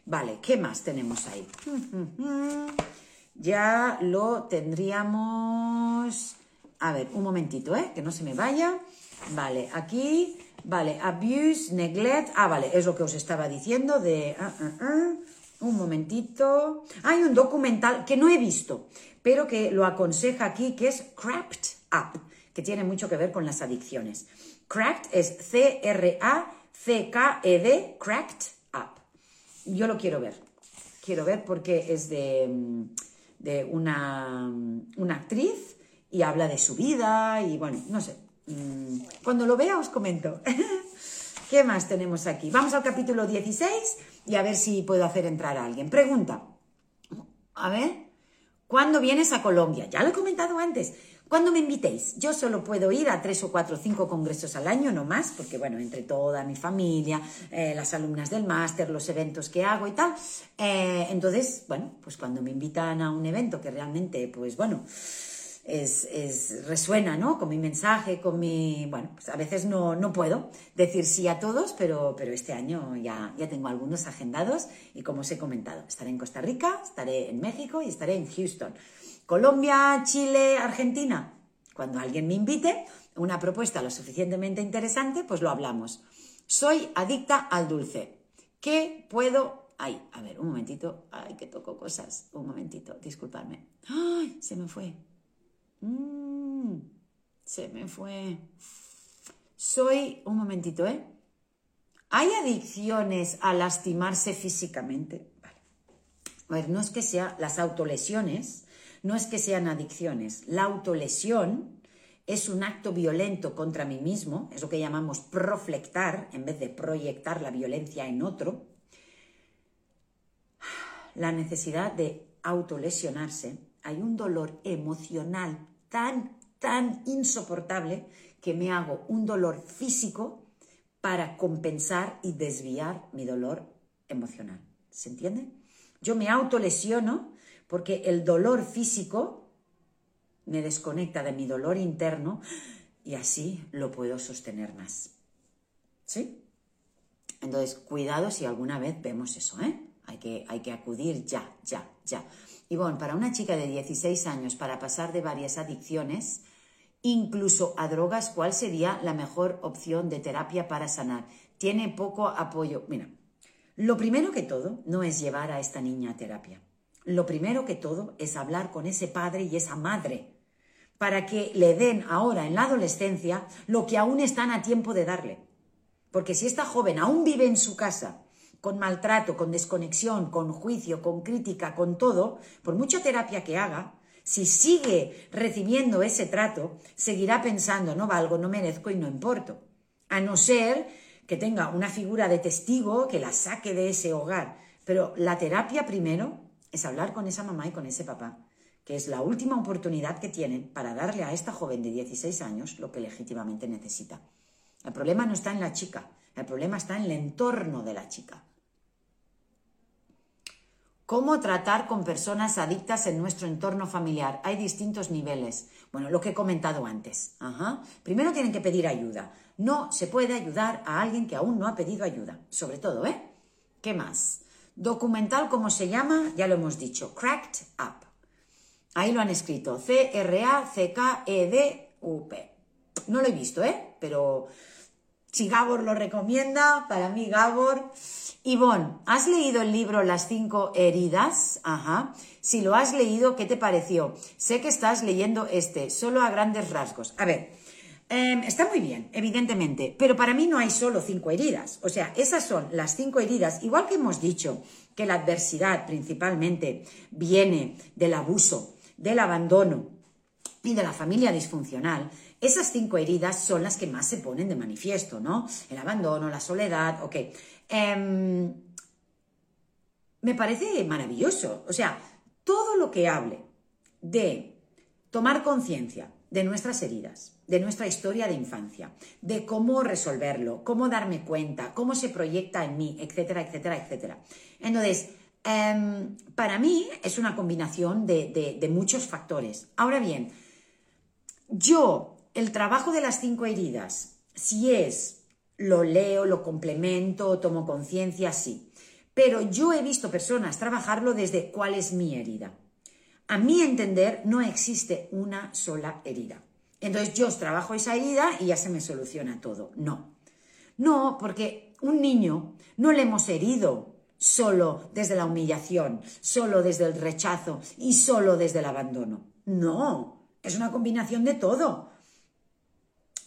S1: Vale, ¿qué más tenemos ahí? Ya lo tendríamos... A ver, un momentito, ¿eh? Que no se me vaya. Vale, aquí... Vale, abuse, neglect... Ah, vale, es lo que os estaba diciendo de... Ah, ah, ah. Un momentito. Hay un documental que no he visto, pero que lo aconseja aquí, que es Cracked Up, que tiene mucho que ver con las adicciones. Cracked es C-R-A-C-K-E-D, Cracked yo lo quiero ver. Quiero ver porque es de, una, una actriz y habla de su vida y bueno, no sé. Mm, cuando lo vea os comento. ¿Qué más tenemos aquí? Vamos al capítulo 16 y a ver si puedo hacer entrar a alguien. Pregunta. A ver, ¿cuándo vienes a Colombia? Ya lo he comentado antes. ¿Cuándo me invitéis? Yo solo puedo ir a tres o cuatro o cinco congresos al año, no más, porque bueno, entre toda mi familia, eh, las alumnas del máster, los eventos que hago y tal. Eh, entonces, bueno, pues cuando me invitan a un evento que realmente, pues bueno, es, resuena, ¿no? Con mi mensaje, con mi... Bueno, pues a veces no, no puedo decir sí a todos, pero, pero este año ya, ya tengo algunos agendados y como os he comentado, estaré en Costa Rica, estaré en México y estaré en Houston. Colombia, Chile, Argentina. Cuando alguien me invite, una propuesta lo suficientemente interesante, pues lo hablamos. Soy adicta al dulce. ¿Qué puedo Ay, a ver, un momentito. Ay, que toco cosas. Un momentito, disculpadme. Ay, se me fue. Mm, se me fue. Soy, un momentito, ¿eh? ¿Hay adicciones a lastimarse físicamente? Vale. A ver, no es que sea las autolesiones, no es que sean adicciones. La autolesión es un acto violento contra mí mismo, es lo que llamamos proflectar, en vez de proyectar la violencia en otro. La necesidad de autolesionarse hay un dolor emocional tan, tan insoportable que me hago un dolor físico para compensar y desviar mi dolor emocional. ¿Se entiende? Yo me autolesiono porque el dolor físico me desconecta de mi dolor interno y así lo puedo sostener más. ¿Sí? Entonces, cuidado si alguna vez vemos eso, ¿eh? Hay que, hay que acudir ya, ya, ya. Y bueno, para una chica de 16 años, para pasar de varias adicciones, incluso a drogas, ¿cuál sería la mejor opción de terapia para sanar? Tiene poco apoyo. Mira, lo primero que todo no es llevar a esta niña a terapia. Lo primero que todo es hablar con ese padre y esa madre para que le den ahora en la adolescencia lo que aún están a tiempo de darle. Porque si esta joven aún vive en su casa con maltrato, con desconexión, con juicio, con crítica, con todo, por mucha terapia que haga, si sigue recibiendo ese trato, seguirá pensando, no valgo, no merezco y no importo. A no ser que tenga una figura de testigo que la saque de ese hogar. Pero la terapia primero es hablar con esa mamá y con ese papá, que es la última oportunidad que tienen para darle a esta joven de 16 años lo que legítimamente necesita. El problema no está en la chica, el problema está en el entorno de la chica. ¿Cómo tratar con personas adictas en nuestro entorno familiar? Hay distintos niveles. Bueno, lo que he comentado antes. Primero tienen que pedir ayuda. No se puede ayudar a alguien que aún no ha pedido ayuda. Sobre todo, ¿eh? ¿Qué más? Documental, ¿cómo se llama? Ya lo hemos dicho. Cracked Up. Ahí lo han escrito. C-R-A-C-K-E-D-U-P. No lo he visto, ¿eh? Pero si Gabor lo recomienda, para mí Gabor Ivonne, ¿has leído el libro Las cinco heridas? Ajá. Si lo has leído, ¿qué te pareció? Sé que estás leyendo este, solo a grandes rasgos. A ver, em, está muy bien, evidentemente, pero para mí no hay solo cinco heridas. O sea, esas son las cinco heridas, igual que hemos dicho que la adversidad principalmente viene del abuso, del abandono y de la familia disfuncional. Esas cinco heridas son las que más se ponen de manifiesto, ¿no? El abandono, la soledad, ok. Em, me parece maravilloso. O sea, todo lo que hable de tomar conciencia de nuestras heridas, de nuestra historia de infancia, de cómo resolverlo, cómo darme cuenta, cómo se proyecta en mí, etcétera, etcétera, etcétera. Entonces, em, para mí es una combinación de, de muchos factores. Ahora bien, yo, el trabajo de las cinco heridas, si es lo leo, lo complemento, tomo conciencia, sí. Pero yo he visto personas trabajarlo desde cuál es mi herida. A mi entender, no existe una sola herida. Entonces yo trabajo esa herida y ya se me soluciona todo. No. No, porque un niño no le hemos herido solo desde la humillación, solo desde el rechazo y solo desde el abandono. No, es una combinación de todo.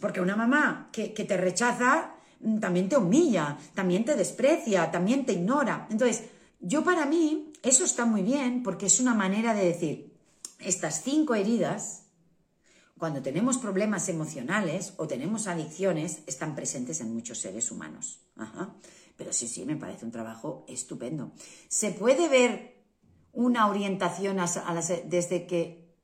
S1: Porque una mamá que, que te rechaza Mm, también te humilla, también te desprecia, también te ignora. Entonces, yo para mí eso está muy bien porque es una manera de decir, estas cinco heridas, cuando tenemos problemas emocionales o tenemos adicciones, están presentes en muchos seres humanos. Pero sí, sí, me parece un trabajo estupendo. Se puede ver una orientación desde que...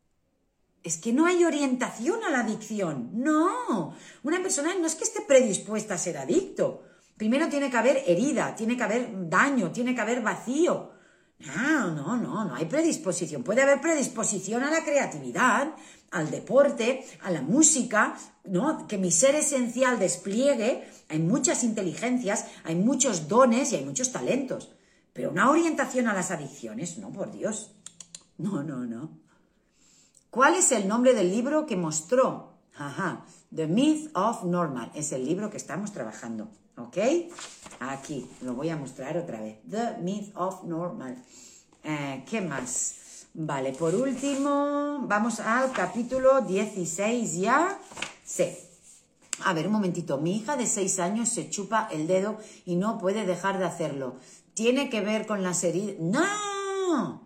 S1: Es que no hay orientación a la adicción. No, una persona no es que esté predispuesta a ser adicto. Primero tiene que haber herida, tiene que haber daño, tiene que haber vacío. No, no, no, no hay predisposición. Puede haber predisposición a la creatividad, al deporte, a la música, ¿no? Que mi ser esencial despliegue. Hay muchas inteligencias, hay muchos dones y hay muchos talentos. Pero una orientación a las adicciones, no, por Dios. No, no, no. ¿Cuál es el nombre del libro que mostró? Ajá, The Myth of Normal. Es el libro que estamos trabajando. ¿Ok? Aquí, lo voy a mostrar otra vez. The Myth of Normal. Eh, ¿Qué más? Vale, por último, vamos al capítulo 16 ya. Sí. A ver, un momentito. Mi hija de 6 años se chupa el dedo y no puede dejar de hacerlo tiene que ver con las heridas. ¡No!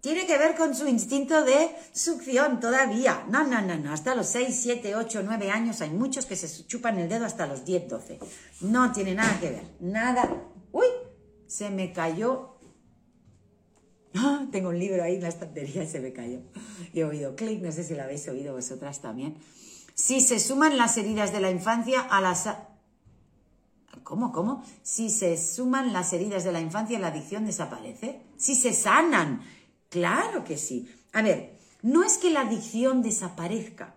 S1: Tiene que ver con su instinto de succión todavía. No, no, no, no. Hasta los 6, 7, 8, 9 años hay muchos que se chupan el dedo hasta los 10, 12. No tiene nada que ver. Nada. ¡Uy! Se me cayó. ¡Ah! Tengo un libro ahí en la estantería y se me cayó. he oído clic, no sé si lo habéis oído vosotras también. Si se suman las heridas de la infancia a las ¿Cómo, cómo? Si se suman las heridas de la infancia, la adicción desaparece. Si se sanan. Claro que sí. A ver, no es que la adicción desaparezca.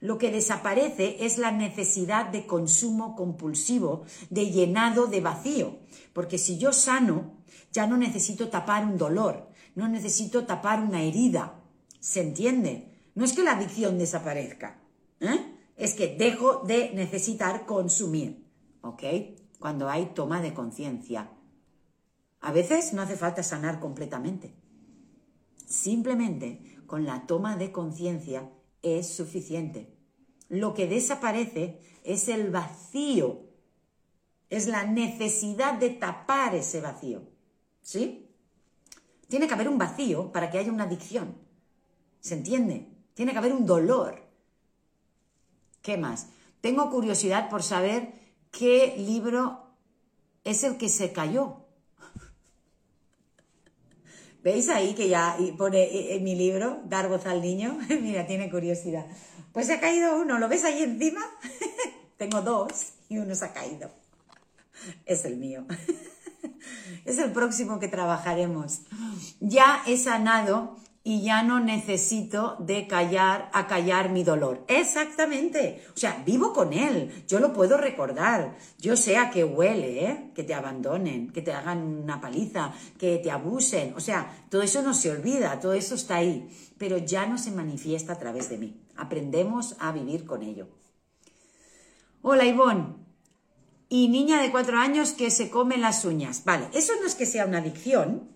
S1: Lo que desaparece es la necesidad de consumo compulsivo, de llenado de vacío. Porque si yo sano, ya no necesito tapar un dolor, no necesito tapar una herida. ¿Se entiende? No es que la adicción desaparezca, ¿eh? es que dejo de necesitar consumir. ¿ok? Cuando hay toma de conciencia. A veces no hace falta sanar completamente. Simplemente con la toma de conciencia es suficiente. Lo que desaparece es el vacío, es la necesidad de tapar ese vacío. ¿Sí? Tiene que haber un vacío para que haya una adicción. ¿Se entiende? Tiene que haber un dolor. ¿Qué más? Tengo curiosidad por saber qué libro es el que se cayó. ¿Veis ahí que ya pone eh, en mi libro, Dar voz al niño? Mira, tiene curiosidad. Pues se ha caído uno, ¿lo ves ahí encima? Tengo dos y uno se ha caído. Es el mío. Es el próximo que trabajaremos. Ya he sanado y ya no necesito de callar, acallar mi dolor. Exactamente. O sea, vivo con él. Yo lo puedo recordar. Yo sé a qué huele, ¿eh? Que te abandonen, que te hagan una paliza, que te abusen. O sea, todo eso no se olvida, todo eso está ahí. Pero ya no se manifiesta a través de mí. Aprendemos a vivir con ello. Hola, Ivonne. Y niña de cuatro años que se come las uñas. Vale, eso no es que sea una adicción,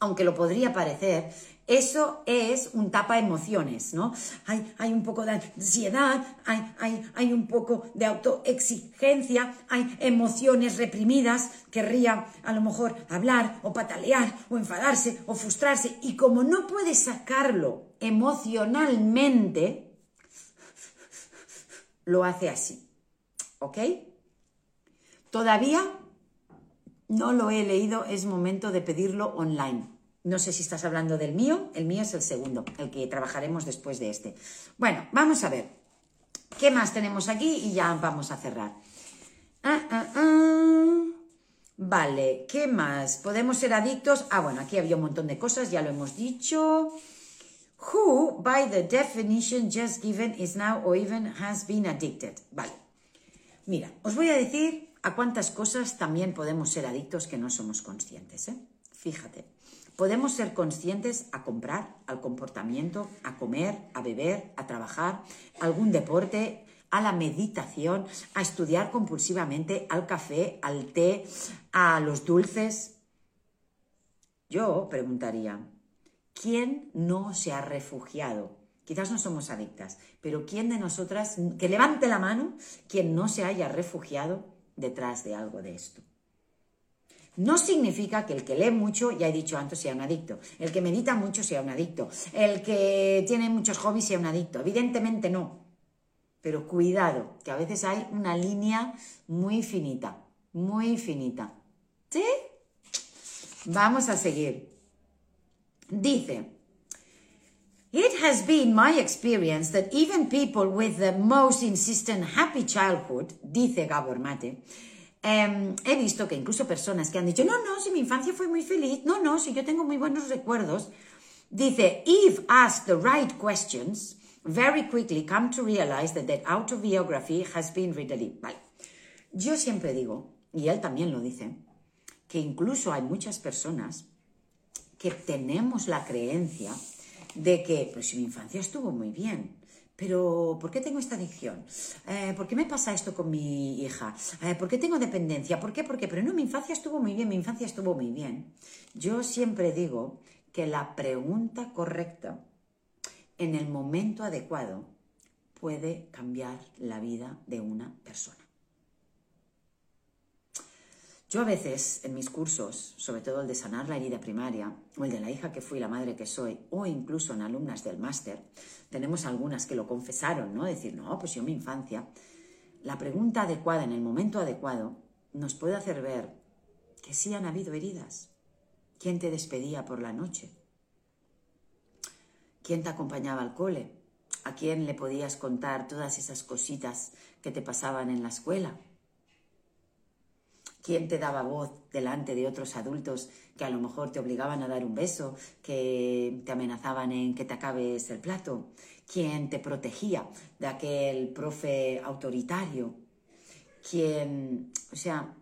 S1: aunque lo podría parecer, eso es un tapa emociones, ¿no? Hay, hay un poco de ansiedad, hay, hay, hay un poco de autoexigencia, hay emociones reprimidas, querría a lo mejor hablar o patalear o enfadarse o frustrarse y como no puede sacarlo emocionalmente, lo hace así, ¿ok? Todavía no lo he leído, es momento de pedirlo online. No sé si estás hablando del mío, el mío es el segundo, el que trabajaremos después de este. Bueno, vamos a ver. ¿Qué más tenemos aquí? Y ya vamos a cerrar. Ah, ah, ah. Vale, ¿qué más? ¿Podemos ser adictos? Ah, bueno, aquí había un montón de cosas, ya lo hemos dicho. Who, by the definition just given, is now or even has been addicted. Vale. Mira, os voy a decir a cuántas cosas también podemos ser adictos que no somos conscientes. ¿eh? Fíjate. Podemos ser conscientes a comprar, al comportamiento, a comer, a beber, a trabajar, a algún deporte, a la meditación, a estudiar compulsivamente, al café, al té, a los dulces. Yo preguntaría, ¿quién no se ha refugiado? Quizás no somos adictas, pero ¿quién de nosotras, que levante la mano, quien no se haya refugiado detrás de algo de esto? No significa que el que lee mucho, ya he dicho antes, sea un adicto. El que medita mucho sea un adicto. El que tiene muchos hobbies sea un adicto. Evidentemente no. Pero cuidado, que a veces hay una línea muy finita, muy finita. ¿Sí? Vamos a seguir. Dice, It has been my experience that even people with the most insistent happy childhood, dice Gabor Mate, em, he visto que incluso personas que han dicho, no, no, si mi infancia fue muy feliz, no, no, si yo tengo muy buenos recuerdos, dice, if asked the right questions, very quickly come to realize that their autobiography has been written. Vale. Yo siempre digo, y él también lo dice, que incluso hay muchas personas que tenemos la creencia de que, pues mi infancia estuvo muy bien, pero ¿por qué tengo esta adicción? Eh, ¿Por qué me pasa esto con mi hija? Eh, ¿Por qué tengo dependencia? ¿Por qué? ¿Por qué? Pero no, mi infancia estuvo muy bien, mi infancia estuvo muy bien. Yo siempre digo que la pregunta correcta en el momento adecuado puede cambiar la vida de una persona. Yo a veces en mis cursos, sobre todo el de sanar la herida primaria, o el de la hija que fui, la madre que soy, o incluso en alumnas del máster, tenemos algunas que lo confesaron, ¿no? Decir, no, pues yo mi infancia. La pregunta adecuada en el momento adecuado nos puede hacer ver que sí han habido heridas. ¿Quién te despedía por la noche? ¿Quién te acompañaba al cole? ¿A quién le podías contar todas esas cositas que te pasaban en la escuela? ¿Quién te daba voz delante de otros adultos que a lo mejor te obligaban a dar un beso, que te amenazaban en que te acabes el plato? ¿Quién te protegía de aquel profe autoritario? ¿Quién, o sea,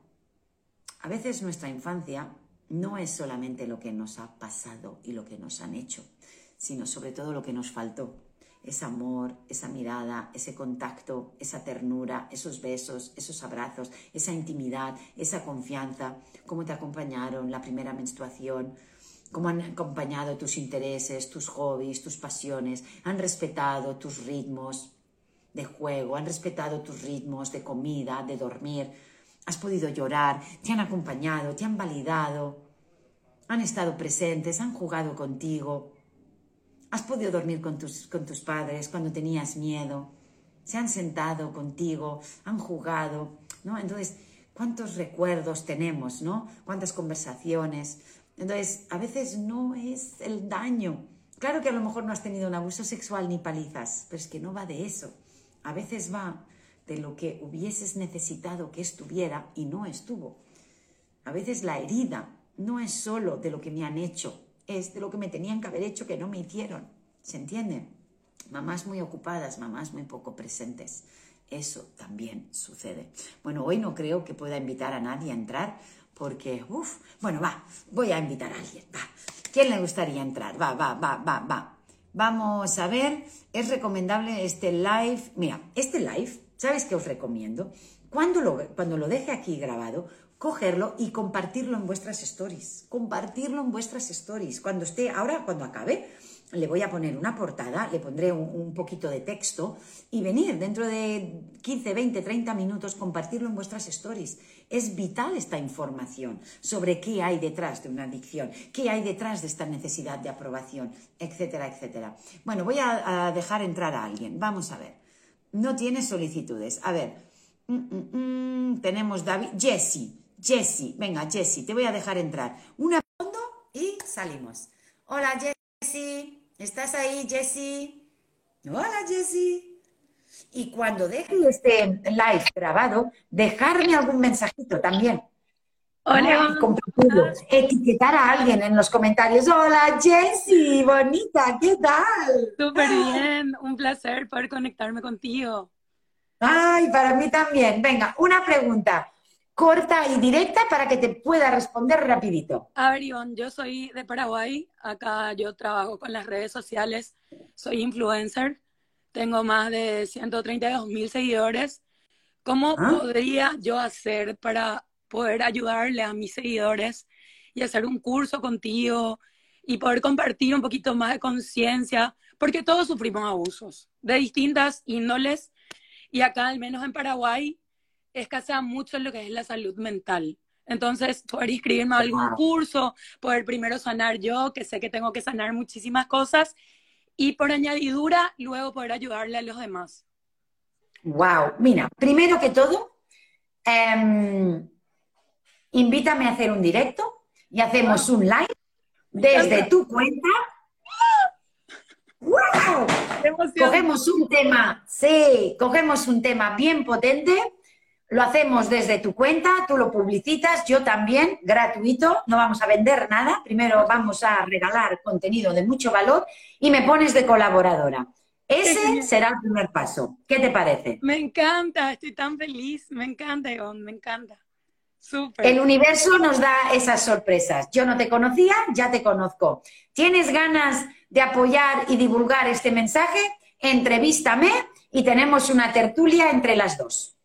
S1: a veces nuestra infancia no es solamente lo que nos ha pasado y lo que nos han hecho, sino sobre todo lo que nos faltó ese amor, esa mirada, ese contacto, esa ternura, esos besos, esos abrazos, esa intimidad, esa confianza, cómo te acompañaron la primera menstruación, cómo han acompañado tus intereses, tus hobbies, tus pasiones, han respetado tus ritmos de juego, han respetado tus ritmos de comida, de dormir, has podido llorar, te han acompañado, te han validado, han estado presentes, han jugado contigo, Has podido dormir con tus, con tus padres cuando tenías miedo. Se han sentado contigo, han jugado, ¿no? Entonces, ¿cuántos recuerdos tenemos, ¿no? ¿Cuántas conversaciones? Entonces, a veces no es el daño. Claro que a lo mejor no has tenido un abuso sexual ni palizas, pero es que no va de eso. A veces va de lo que hubieses necesitado que estuviera y no estuvo. A veces la herida no es solo de lo que me han hecho, es de lo que me tenían que haber hecho que no me hicieron. ¿Se entiende? Mamás muy ocupadas, mamás muy poco presentes. Eso también sucede. Bueno, hoy no creo que pueda invitar a nadie a entrar porque, uff, bueno, va, voy a invitar a alguien, va. ¿Quién le gustaría entrar? Va, va, va, va, va. Vamos a ver, es recomendable este live. Mira, este live, ¿sabes qué os recomiendo? Cuando lo, cuando lo deje aquí grabado, cogerlo y compartirlo en vuestras stories. Compartirlo en vuestras stories. Cuando esté, ahora cuando acabe, le voy a poner una portada, le pondré un, poquito de texto y venir dentro de 15, 20, 30 minutos, compartirlo en vuestras stories. Es vital esta información sobre qué hay detrás de una adicción, qué hay detrás de esta necesidad de aprobación, etcétera, etcétera. Bueno, voy a, dejar entrar a alguien. Vamos a ver. No tiene solicitudes. A ver. Mm, mm, mm, tenemos David. Jesse. Jessie, venga, Jessie, te voy a dejar entrar. Una fondo y salimos. Hola, Jessie, ¿estás ahí, Jessie? Hola, Jessie. Y cuando deje este live grabado, dejarme algún mensajito también.
S2: Hola.
S1: Etiquetar a alguien en los comentarios. Hola, Jessie, bonita, ¿qué tal?
S2: Súper bien, un placer poder conectarme contigo.
S1: Ay, para mí también. Venga, una pregunta corta y directa para que te pueda responder rapidito.
S2: A ver, Iván, yo soy de Paraguay, acá yo trabajo con las redes sociales, soy influencer, tengo más de 132 mil seguidores. ¿Cómo ah. podría yo hacer para poder ayudarle a mis seguidores y hacer un curso contigo y poder compartir un poquito más de conciencia? Porque todos sufrimos abusos de distintas índoles y acá, al menos en Paraguay, escasea mucho lo que es la salud mental. Entonces, poder inscribirme a algún curso, poder primero sanar yo, que sé que tengo que sanar muchísimas cosas, y por añadidura, luego poder ayudarle a los demás.
S1: Wow, mira, primero que todo, em, invítame a hacer un directo y hacemos un live desde tu cuenta. ¡Wow! Cogemos un tema, sí, cogemos un tema bien potente lo hacemos desde tu cuenta, tú lo publicitas, yo también, gratuito, no vamos a vender nada, primero vamos a regalar contenido de mucho valor y me pones de colaboradora. Ese será el primer paso. ¿Qué te parece?
S2: Me encanta, estoy tan feliz, me encanta, Ivonne, me encanta. Súper.
S1: El universo nos da esas sorpresas. Yo no te conocía, ya te conozco. ¿Tienes ganas de apoyar y divulgar este mensaje? Entrevístame y tenemos una tertulia entre las dos.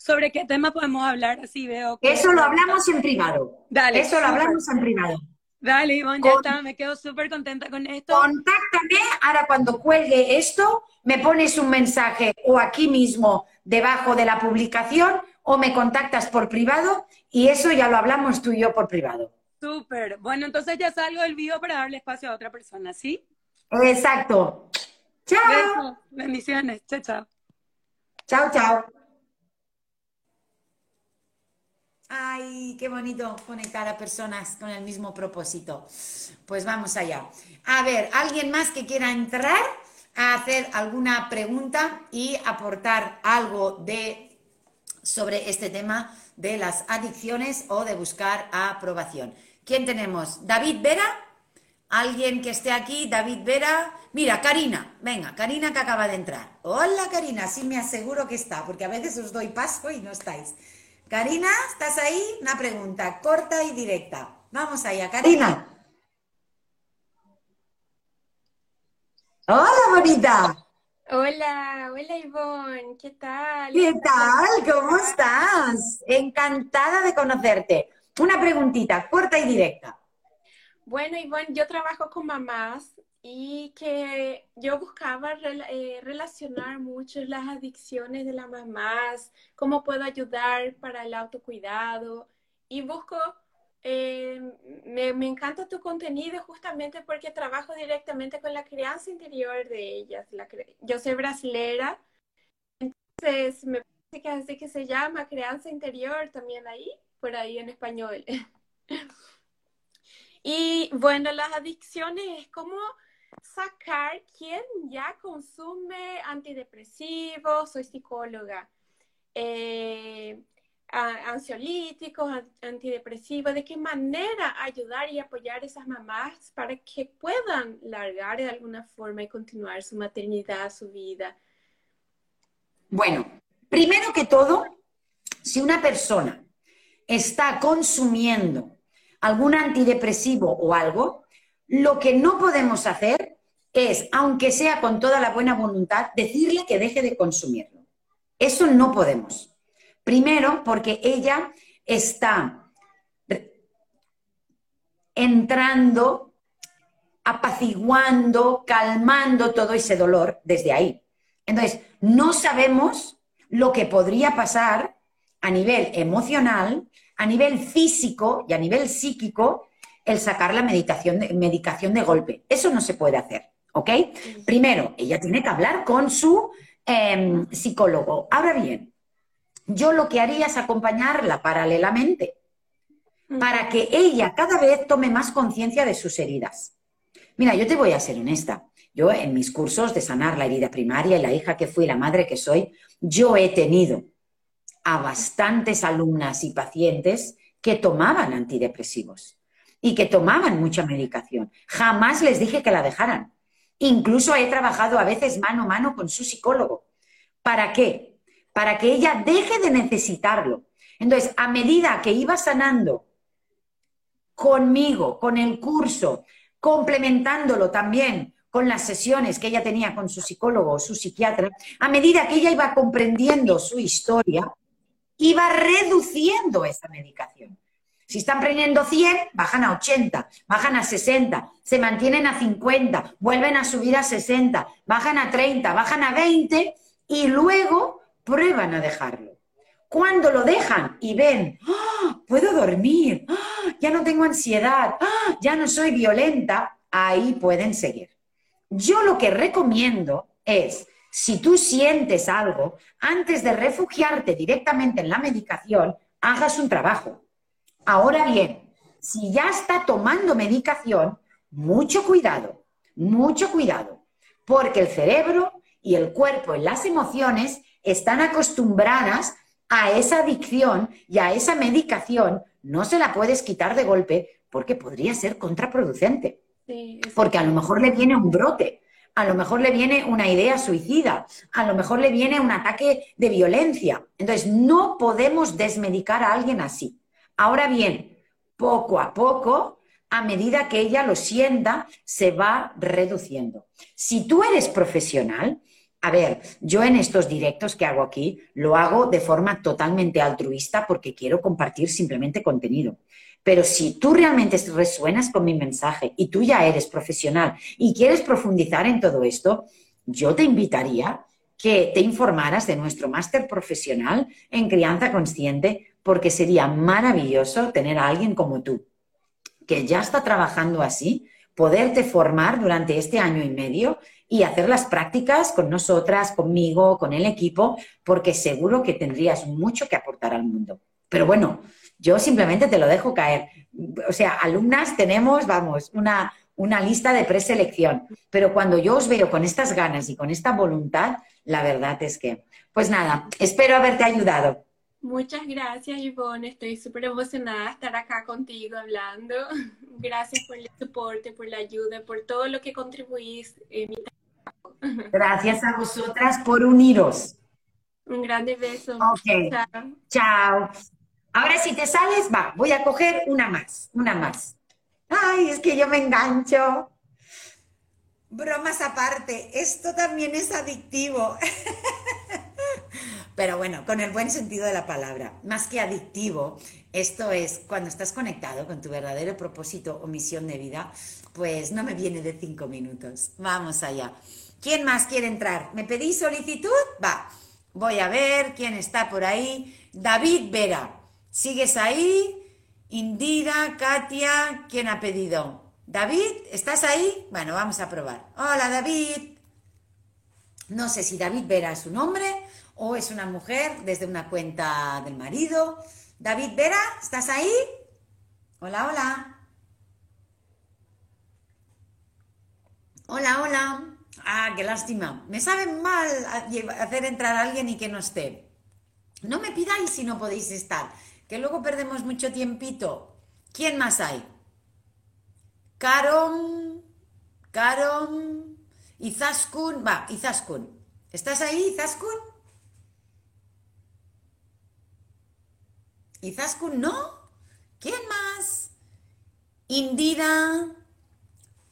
S2: ¿Sobre qué tema podemos hablar? Así veo.
S1: Eso lo hablamos en privado. Dale. Eso lo hablamos en privado.
S2: Dale, Ivonne, ya está, me quedo súper contenta con esto.
S1: Contáctame, ahora cuando cuelgue esto, me pones un mensaje o aquí mismo debajo de la publicación o me contactas por privado y eso ya lo hablamos tú y yo por privado.
S2: Súper. Bueno, entonces ya salgo del vivo para darle espacio a otra persona, ¿sí?
S1: Exacto. Chao.
S2: Bendiciones. Chao, chao.
S1: Chao, chao. Ay, qué bonito conectar a personas con el mismo propósito. Pues vamos allá. A ver, ¿alguien más que quiera entrar a hacer alguna pregunta y aportar algo de sobre este tema de las adicciones o de buscar aprobación? ¿Quién tenemos? David Vera. ¿Alguien que esté aquí? David Vera. Mira, Karina. Venga, Karina que acaba de entrar. Hola, Karina. Sí me aseguro que está, porque a veces os doy paso y no estáis. Karina, ¿estás ahí? Una pregunta corta y directa. Vamos allá, Karina. Hola, bonita.
S3: Hola, hola Ivonne, ¿qué tal?
S1: ¿Qué tal? ¿Cómo estás? Encantada de conocerte. Una preguntita, corta y directa.
S3: Bueno, Ivonne, yo trabajo con mamás y que yo buscaba eh, relacionar mucho las adicciones de las mamás, cómo puedo ayudar para el autocuidado y busco, eh, me, me, encanta tu contenido justamente porque trabajo directamente con la crianza interior de ellas. La, yo soy brasilera, entonces me parece que así que se llama crianza interior también ahí, por ahí en español. y bueno, las adicciones es como sacar quién ya consume antidepresivos, soy psicóloga, eh, ansiolíticos, antidepresivos, de qué manera ayudar y apoyar a esas mamás para que puedan largar de alguna forma y continuar su maternidad, su vida.
S1: Bueno, primero que todo, si una persona está consumiendo algún antidepresivo o algo, lo que no podemos hacer es, aunque sea con toda la buena voluntad, decirle que deje de consumirlo. Eso no podemos. Primero, porque ella está entrando, apaciguando, calmando todo ese dolor desde ahí. Entonces, no sabemos lo que podría pasar a nivel emocional, a nivel físico y a nivel psíquico el sacar la meditación medicación de golpe. Eso no se puede hacer, ¿ok? Primero, ella tiene que hablar con su em, psicólogo. Ahora bien, yo lo que haría es acompañarla paralelamente para que ella cada vez tome más conciencia de sus heridas. Mira, yo te voy a ser honesta. Yo en mis cursos de sanar la herida primaria y la hija que fui, la madre que soy, yo he tenido a bastantes alumnas y pacientes que tomaban antidepresivos y que tomaban mucha medicación. Jamás les dije que la dejaran. Incluso he trabajado a veces mano a mano con su psicólogo. ¿Para qué? Para que ella deje de necesitarlo. Entonces, a medida que iba sanando conmigo, con el curso, complementándolo también con las sesiones que ella tenía con su psicólogo o su psiquiatra, a medida que ella iba comprendiendo su historia, iba reduciendo esa medicación. Si están prendiendo 100, bajan a 80, bajan a 60, se mantienen a 50, vuelven a subir a 60, bajan a 30, bajan a 20 y luego prueban a dejarlo. Cuando lo dejan y ven, ¡ah! puedo dormir, ¡Ah! ya no tengo ansiedad, ¡Ah! ya no soy violenta, ahí pueden seguir. Yo lo que recomiendo es, si tú sientes algo, antes de refugiarte directamente en la medicación, hagas un trabajo. Ahora bien, si ya está tomando medicación, mucho cuidado, mucho cuidado, porque el cerebro y el cuerpo y las emociones están acostumbradas a esa adicción y a esa medicación, no se la puedes quitar de golpe porque podría ser contraproducente. porque a lo mejor le viene un brote, a lo mejor le viene una idea suicida, a lo mejor le viene un ataque de violencia. Entonces, no podemos desmedicar a alguien así. Ahora bien, poco a poco, a medida que ella lo sienta, se va reduciendo. Si tú eres profesional, a ver, yo en estos directos que hago aquí lo hago de forma totalmente altruista porque quiero compartir simplemente contenido. Pero si tú realmente resuenas con mi mensaje y tú ya eres profesional y quieres profundizar en todo esto, yo te invitaría que te informaras de nuestro máster profesional en crianza consciente porque sería maravilloso tener a alguien como tú, que ya está trabajando así, poderte formar durante este año y medio y hacer las prácticas con nosotras, conmigo, con el equipo, porque seguro que tendrías mucho que aportar al mundo. Pero bueno, yo simplemente te lo dejo caer. O sea, alumnas tenemos, vamos, una, una lista de preselección, pero cuando yo os veo con estas ganas y con esta voluntad, la verdad es que, pues nada, espero haberte ayudado.
S3: Muchas gracias, Ivonne. Estoy súper emocionada de estar acá contigo hablando. Gracias por el soporte, por la ayuda, por todo lo que contribuís en mi trabajo.
S1: Gracias a vosotras por uniros.
S3: Un grande beso.
S1: Ok. Chao. Chao. Ahora si te sales, va, voy a coger una más, una más. Ay, es que yo me engancho. Bromas aparte, esto también es adictivo. Pero bueno, con el buen sentido de la palabra, más que adictivo, esto es cuando estás conectado con tu verdadero propósito o misión de vida, pues no me viene de cinco minutos. Vamos allá. ¿Quién más quiere entrar? ¿Me pedís solicitud? Va. Voy a ver quién está por ahí. David Vera. ¿Sigues ahí? Indira, Katia, ¿quién ha pedido? David, ¿estás ahí? Bueno, vamos a probar. Hola, David. No sé si David Vera es su nombre o es una mujer desde una cuenta del marido. David Vera, ¿estás ahí? Hola, hola. Hola, hola. Ah, qué lástima. Me sabe mal hacer entrar a alguien y que no esté. No me pidáis si no podéis estar, que luego perdemos mucho tiempito. ¿Quién más hay? Caron, Caron, Izaskun, va, Izaskun. ¿Estás ahí, Izaskun? Izaskun no. ¿Quién más? Indira.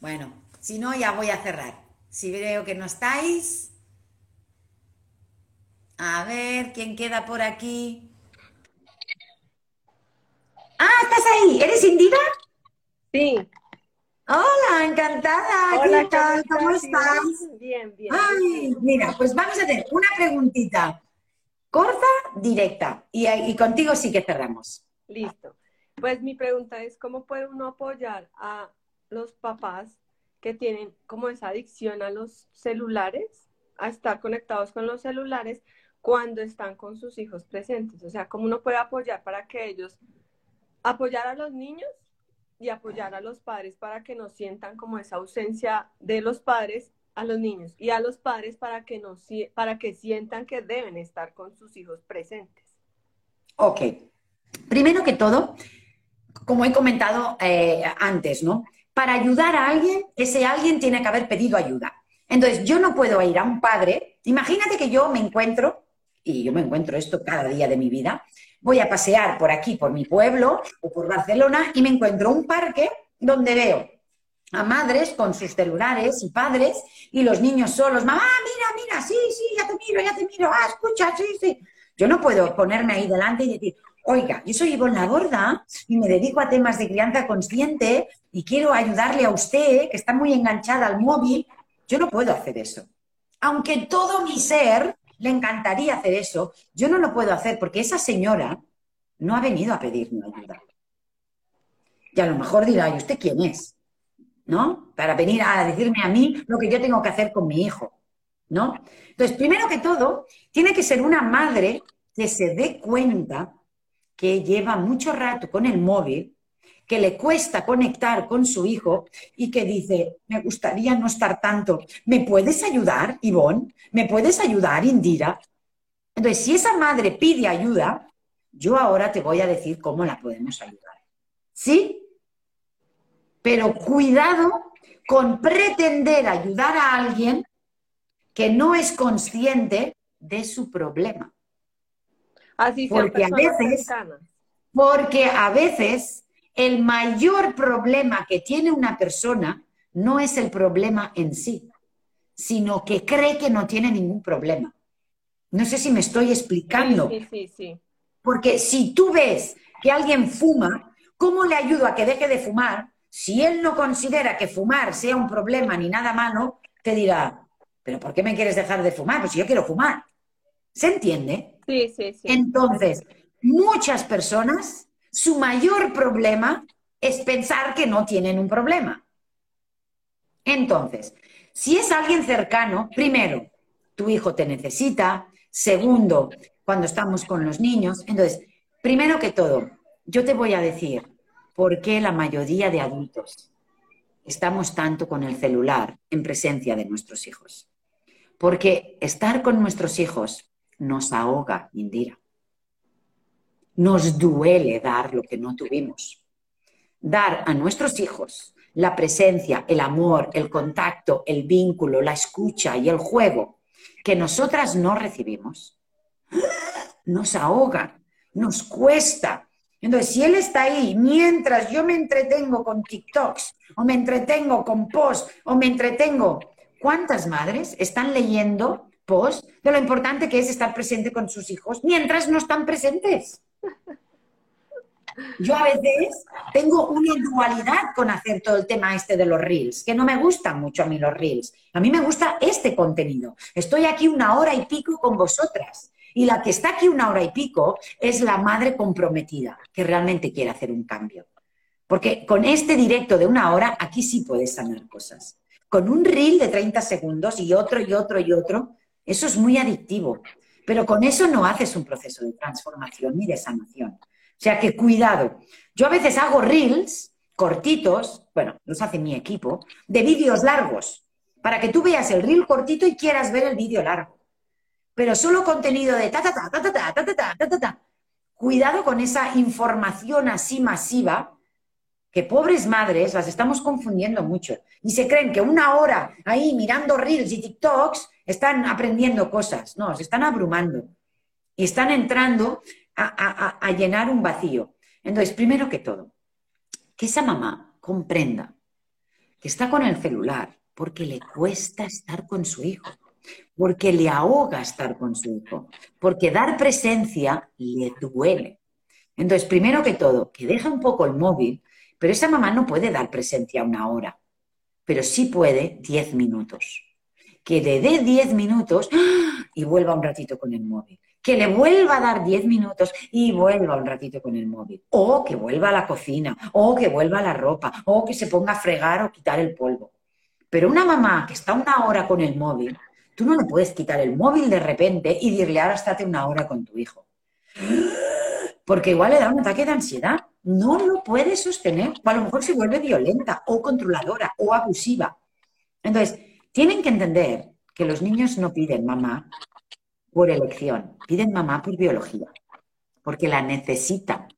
S1: Bueno, si no, ya voy a cerrar. Si veo que no estáis. A ver, ¿quién queda por aquí? Ah, estás ahí. ¿Eres Indira?
S4: Sí.
S1: Hola, encantada.
S4: Hola,
S1: ¿Qué tal? ¿Cómo estás?
S4: Bien, bien.
S1: Ay, mira, pues vamos a hacer una preguntita corta, directa. Y, contigo sí que cerramos.
S4: Listo. Pues mi pregunta es, ¿cómo puede uno apoyar a los papás que tienen como esa adicción a los celulares, a estar conectados con los celulares cuando están con sus hijos presentes? O sea, ¿cómo uno puede apoyar para que ellos, apoyar a los niños y apoyar a los padres para que no sientan como esa ausencia de los padres a los niños y a los padres para que, no, para que sientan que deben estar con sus hijos presentes.
S1: Ok. Primero que todo, como he comentado eh, antes, ¿no? Para ayudar a alguien, ese alguien tiene que haber pedido ayuda. Entonces, yo no puedo ir a un padre, imagínate que yo me encuentro, y yo me encuentro esto cada día de mi vida, voy a pasear por aquí, por mi pueblo o por Barcelona, y me encuentro un parque donde veo a madres con sus celulares y padres y los niños solos, mamá, mira, mira, sí, sí, ya te miro, ya te miro, ah, escucha, sí, sí. Yo no puedo ponerme ahí delante y decir, oiga, yo soy Ivonne Laborda y me dedico a temas de crianza consciente y quiero ayudarle a usted, que está muy enganchada al móvil. Yo no puedo hacer eso. Aunque todo mi ser le encantaría hacer eso, yo no lo puedo hacer porque esa señora no ha venido a pedirme ayuda. Y a lo mejor dirá, ¿y usted quién es? ¿No? Para venir a decirme a mí lo que yo tengo que hacer con mi hijo. ¿No? Entonces, primero que todo, tiene que ser una madre que se dé cuenta que lleva mucho rato con el móvil, que le cuesta conectar con su hijo y que dice, me gustaría no estar tanto. ¿Me puedes ayudar, Ivonne? ¿Me puedes ayudar, Indira? Entonces, si esa madre pide ayuda, yo ahora te voy a decir cómo la podemos ayudar. ¿Sí? Pero cuidado con pretender ayudar a alguien que no es consciente de su problema.
S4: Así
S1: porque a veces, porque a veces el mayor problema que tiene una persona no es el problema en sí, sino que cree que no tiene ningún problema. No sé si me estoy explicando.
S4: Sí, sí, sí.
S1: Porque si tú ves que alguien fuma, ¿cómo le ayudo a que deje de fumar? Si él no considera que fumar sea un problema ni nada malo, te dirá, ¿pero por qué me quieres dejar de fumar? Pues yo quiero fumar. ¿Se entiende?
S4: Sí, sí, sí.
S1: Entonces, muchas personas, su mayor problema es pensar que no tienen un problema. Entonces, si es alguien cercano, primero, tu hijo te necesita, Segundo, cuando estamos con los niños. Entonces, primero que todo, yo te voy a decir por qué la mayoría de adultos estamos tanto con el celular en presencia de nuestros hijos. Porque estar con nuestros hijos nos ahoga, Indira. Nos duele dar lo que no tuvimos. Dar a nuestros hijos la presencia, el amor, el contacto, el vínculo, la escucha y el juego que nosotras no recibimos, nos ahoga, nos cuesta. Entonces, si él está ahí mientras yo me entretengo con TikToks, o me entretengo con posts, o me entretengo, ¿cuántas madres están leyendo posts de lo importante que es estar presente con sus hijos mientras no están presentes? Yo a veces tengo una dualidad con hacer todo el tema este de los reels, que no me gustan mucho a mí los reels. A mí me gusta este contenido. Estoy aquí una hora y pico con vosotras. Y la que está aquí una hora y pico es la madre comprometida, que realmente quiere hacer un cambio. Porque con este directo de una hora, aquí sí puedes sanar cosas. Con un reel de 30 segundos y otro y otro y otro, eso es muy adictivo. Pero con eso no haces un proceso de transformación ni de sanación. O sea que cuidado. Yo a veces hago reels cortitos, bueno, los hace mi equipo, de vídeos largos, para que tú veas el reel cortito y quieras ver el vídeo largo. Pero solo contenido de ta ta ta ta ta ta ta ta ta ta ta. Cuidado con esa información así masiva, que pobres madres las estamos confundiendo mucho. Y se creen que una hora ahí mirando reels y TikToks están aprendiendo cosas. No, se están abrumando. Y están entrando a, llenar un vacío. Entonces, primero que todo, que esa mamá comprenda que está con el celular porque le cuesta estar con su hijo, porque le ahoga estar con su hijo, porque dar presencia le duele. Entonces, primero que todo, que deja un poco el móvil, pero esa mamá no puede dar presencia una hora, pero sí puede diez minutos. Que le dé diez minutos y vuelva un ratito con el móvil que le vuelva a dar 10 minutos y vuelva un ratito con el móvil. O que vuelva a la cocina, o que vuelva a la ropa, o que se ponga a fregar o quitar el polvo. Pero una mamá que está una hora con el móvil, tú no le puedes quitar el móvil de repente y decirle ahora estate una hora con tu hijo. Porque igual le da un ataque de ansiedad. No lo puede sostener. O a lo mejor se vuelve violenta o controladora o abusiva. Entonces, tienen que entender que los niños no piden mamá por elección, piden mamá por biología, porque la necesitan.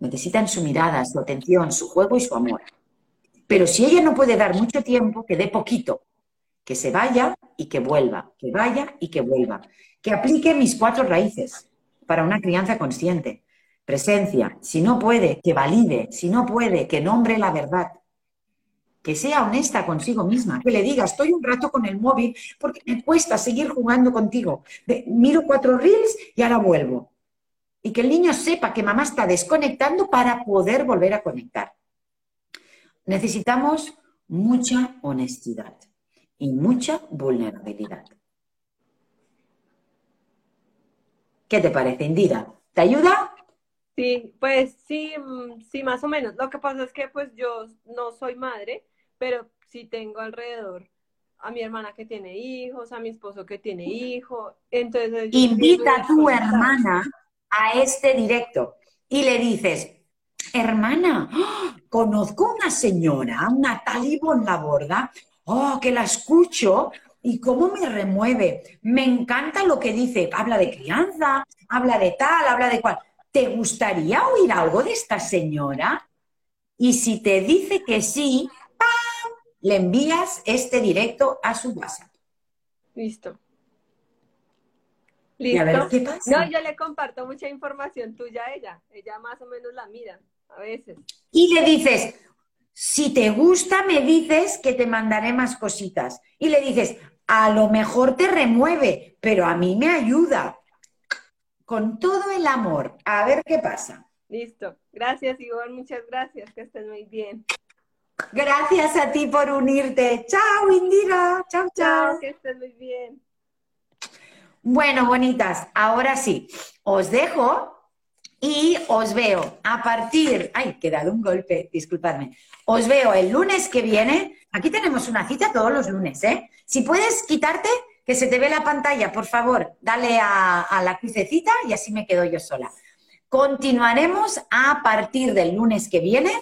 S1: Necesitan su mirada, su atención, su juego y su amor. Pero si ella no puede dar mucho tiempo, que dé poquito, que se vaya y que vuelva, que vaya y que vuelva, que aplique mis cuatro raíces para una crianza consciente. Presencia, si no puede, que valide, si no puede, que nombre la verdad, que sea honesta consigo misma, que le diga, estoy un rato con el móvil porque me cuesta seguir jugando contigo. miro cuatro reels y ahora vuelvo. Y que el niño sepa que mamá está desconectando para poder volver a conectar. Necesitamos mucha honestidad y mucha vulnerabilidad. ¿Qué te parece, Indira? ¿Te ayuda?
S4: Sí, pues sí, mm, sí, más o menos. Lo que pasa es que pues yo no soy madre, pero sí tengo alrededor a mi hermana que tiene hijos, a mi esposo que tiene hijos. Entonces,
S1: invita a tu hermana a este directo y le dices, hermana, ¡ah! conozco una señora, una tal la Borda, oh, que la escucho y cómo me remueve. Me encanta lo que dice, habla de crianza, habla de tal, habla de cual. ¿Te gustaría oír algo de esta señora? Y si te dice que sí, ¡pam! le envías este directo a su WhatsApp.
S4: Listo. Listo. No, yo le comparto mucha información tuya a ella. Ella más o menos la mira, a veces.
S1: Y le dices, si te gusta, me dices que te mandaré más cositas. Y le dices, a lo mejor te remueve, pero a mí me ayuda. Con todo el amor. A ver qué pasa.
S4: Listo. Gracias, Ivonne. Muchas gracias. Que estés muy bien.
S1: Gracias a ti por unirte. Chao, Indira. Chao, chao.
S4: chao que estés muy bien.
S1: Bueno, bonitas, ahora sí, os dejo y os veo a partir, ay, que dado un golpe, disculpadme, os veo el lunes que viene, aquí tenemos una cita todos los lunes, ¿eh? Si puedes quitarte, que se te ve la pantalla, por favor, dale a, la crucecita y así me quedo yo sola. Continuaremos a partir del lunes que viene,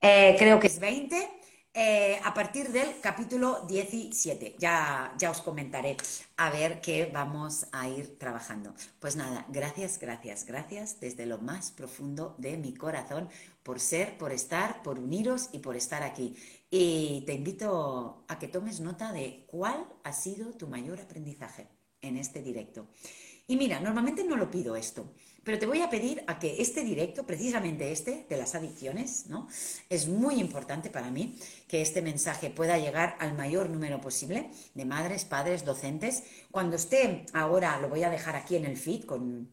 S1: eh, creo que es 20, eh, a partir del capítulo 17. Ya, ya os comentaré a ver qué vamos a ir trabajando. Pues nada, gracias, gracias, gracias desde lo más profundo de mi corazón por ser, por estar, por uniros y por estar aquí. Y te invito a que tomes nota de cuál ha sido tu mayor aprendizaje en este directo. Y mira, normalmente no lo pido esto, pero te voy a pedir a que este directo, precisamente este de las adicciones, ¿no? Es muy importante para mí que este mensaje pueda llegar al mayor número posible de madres, padres, docentes. Cuando esté ahora, lo voy a dejar aquí en el feed con,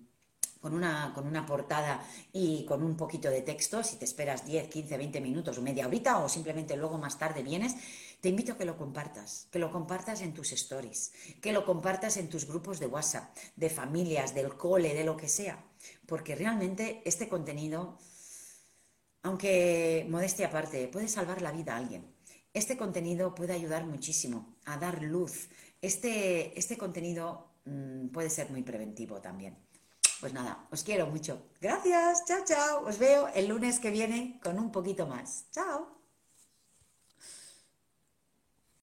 S1: con una, con una portada y con un poquito de texto, si te esperas 10, 15, 20 minutos o media horita o simplemente luego más tarde vienes, te invito a que lo compartas, que lo compartas en tus stories, que lo compartas en tus grupos de WhatsApp, de familias, del cole, de lo que sea porque realmente este contenido, aunque modestia aparte, puede salvar la vida a alguien. Este contenido puede ayudar muchísimo a dar luz. Este, este contenido mm, puede ser muy preventivo también. Pues nada, os quiero mucho. Gracias, chao, chao. Os veo el lunes que viene con un poquito más. Chao.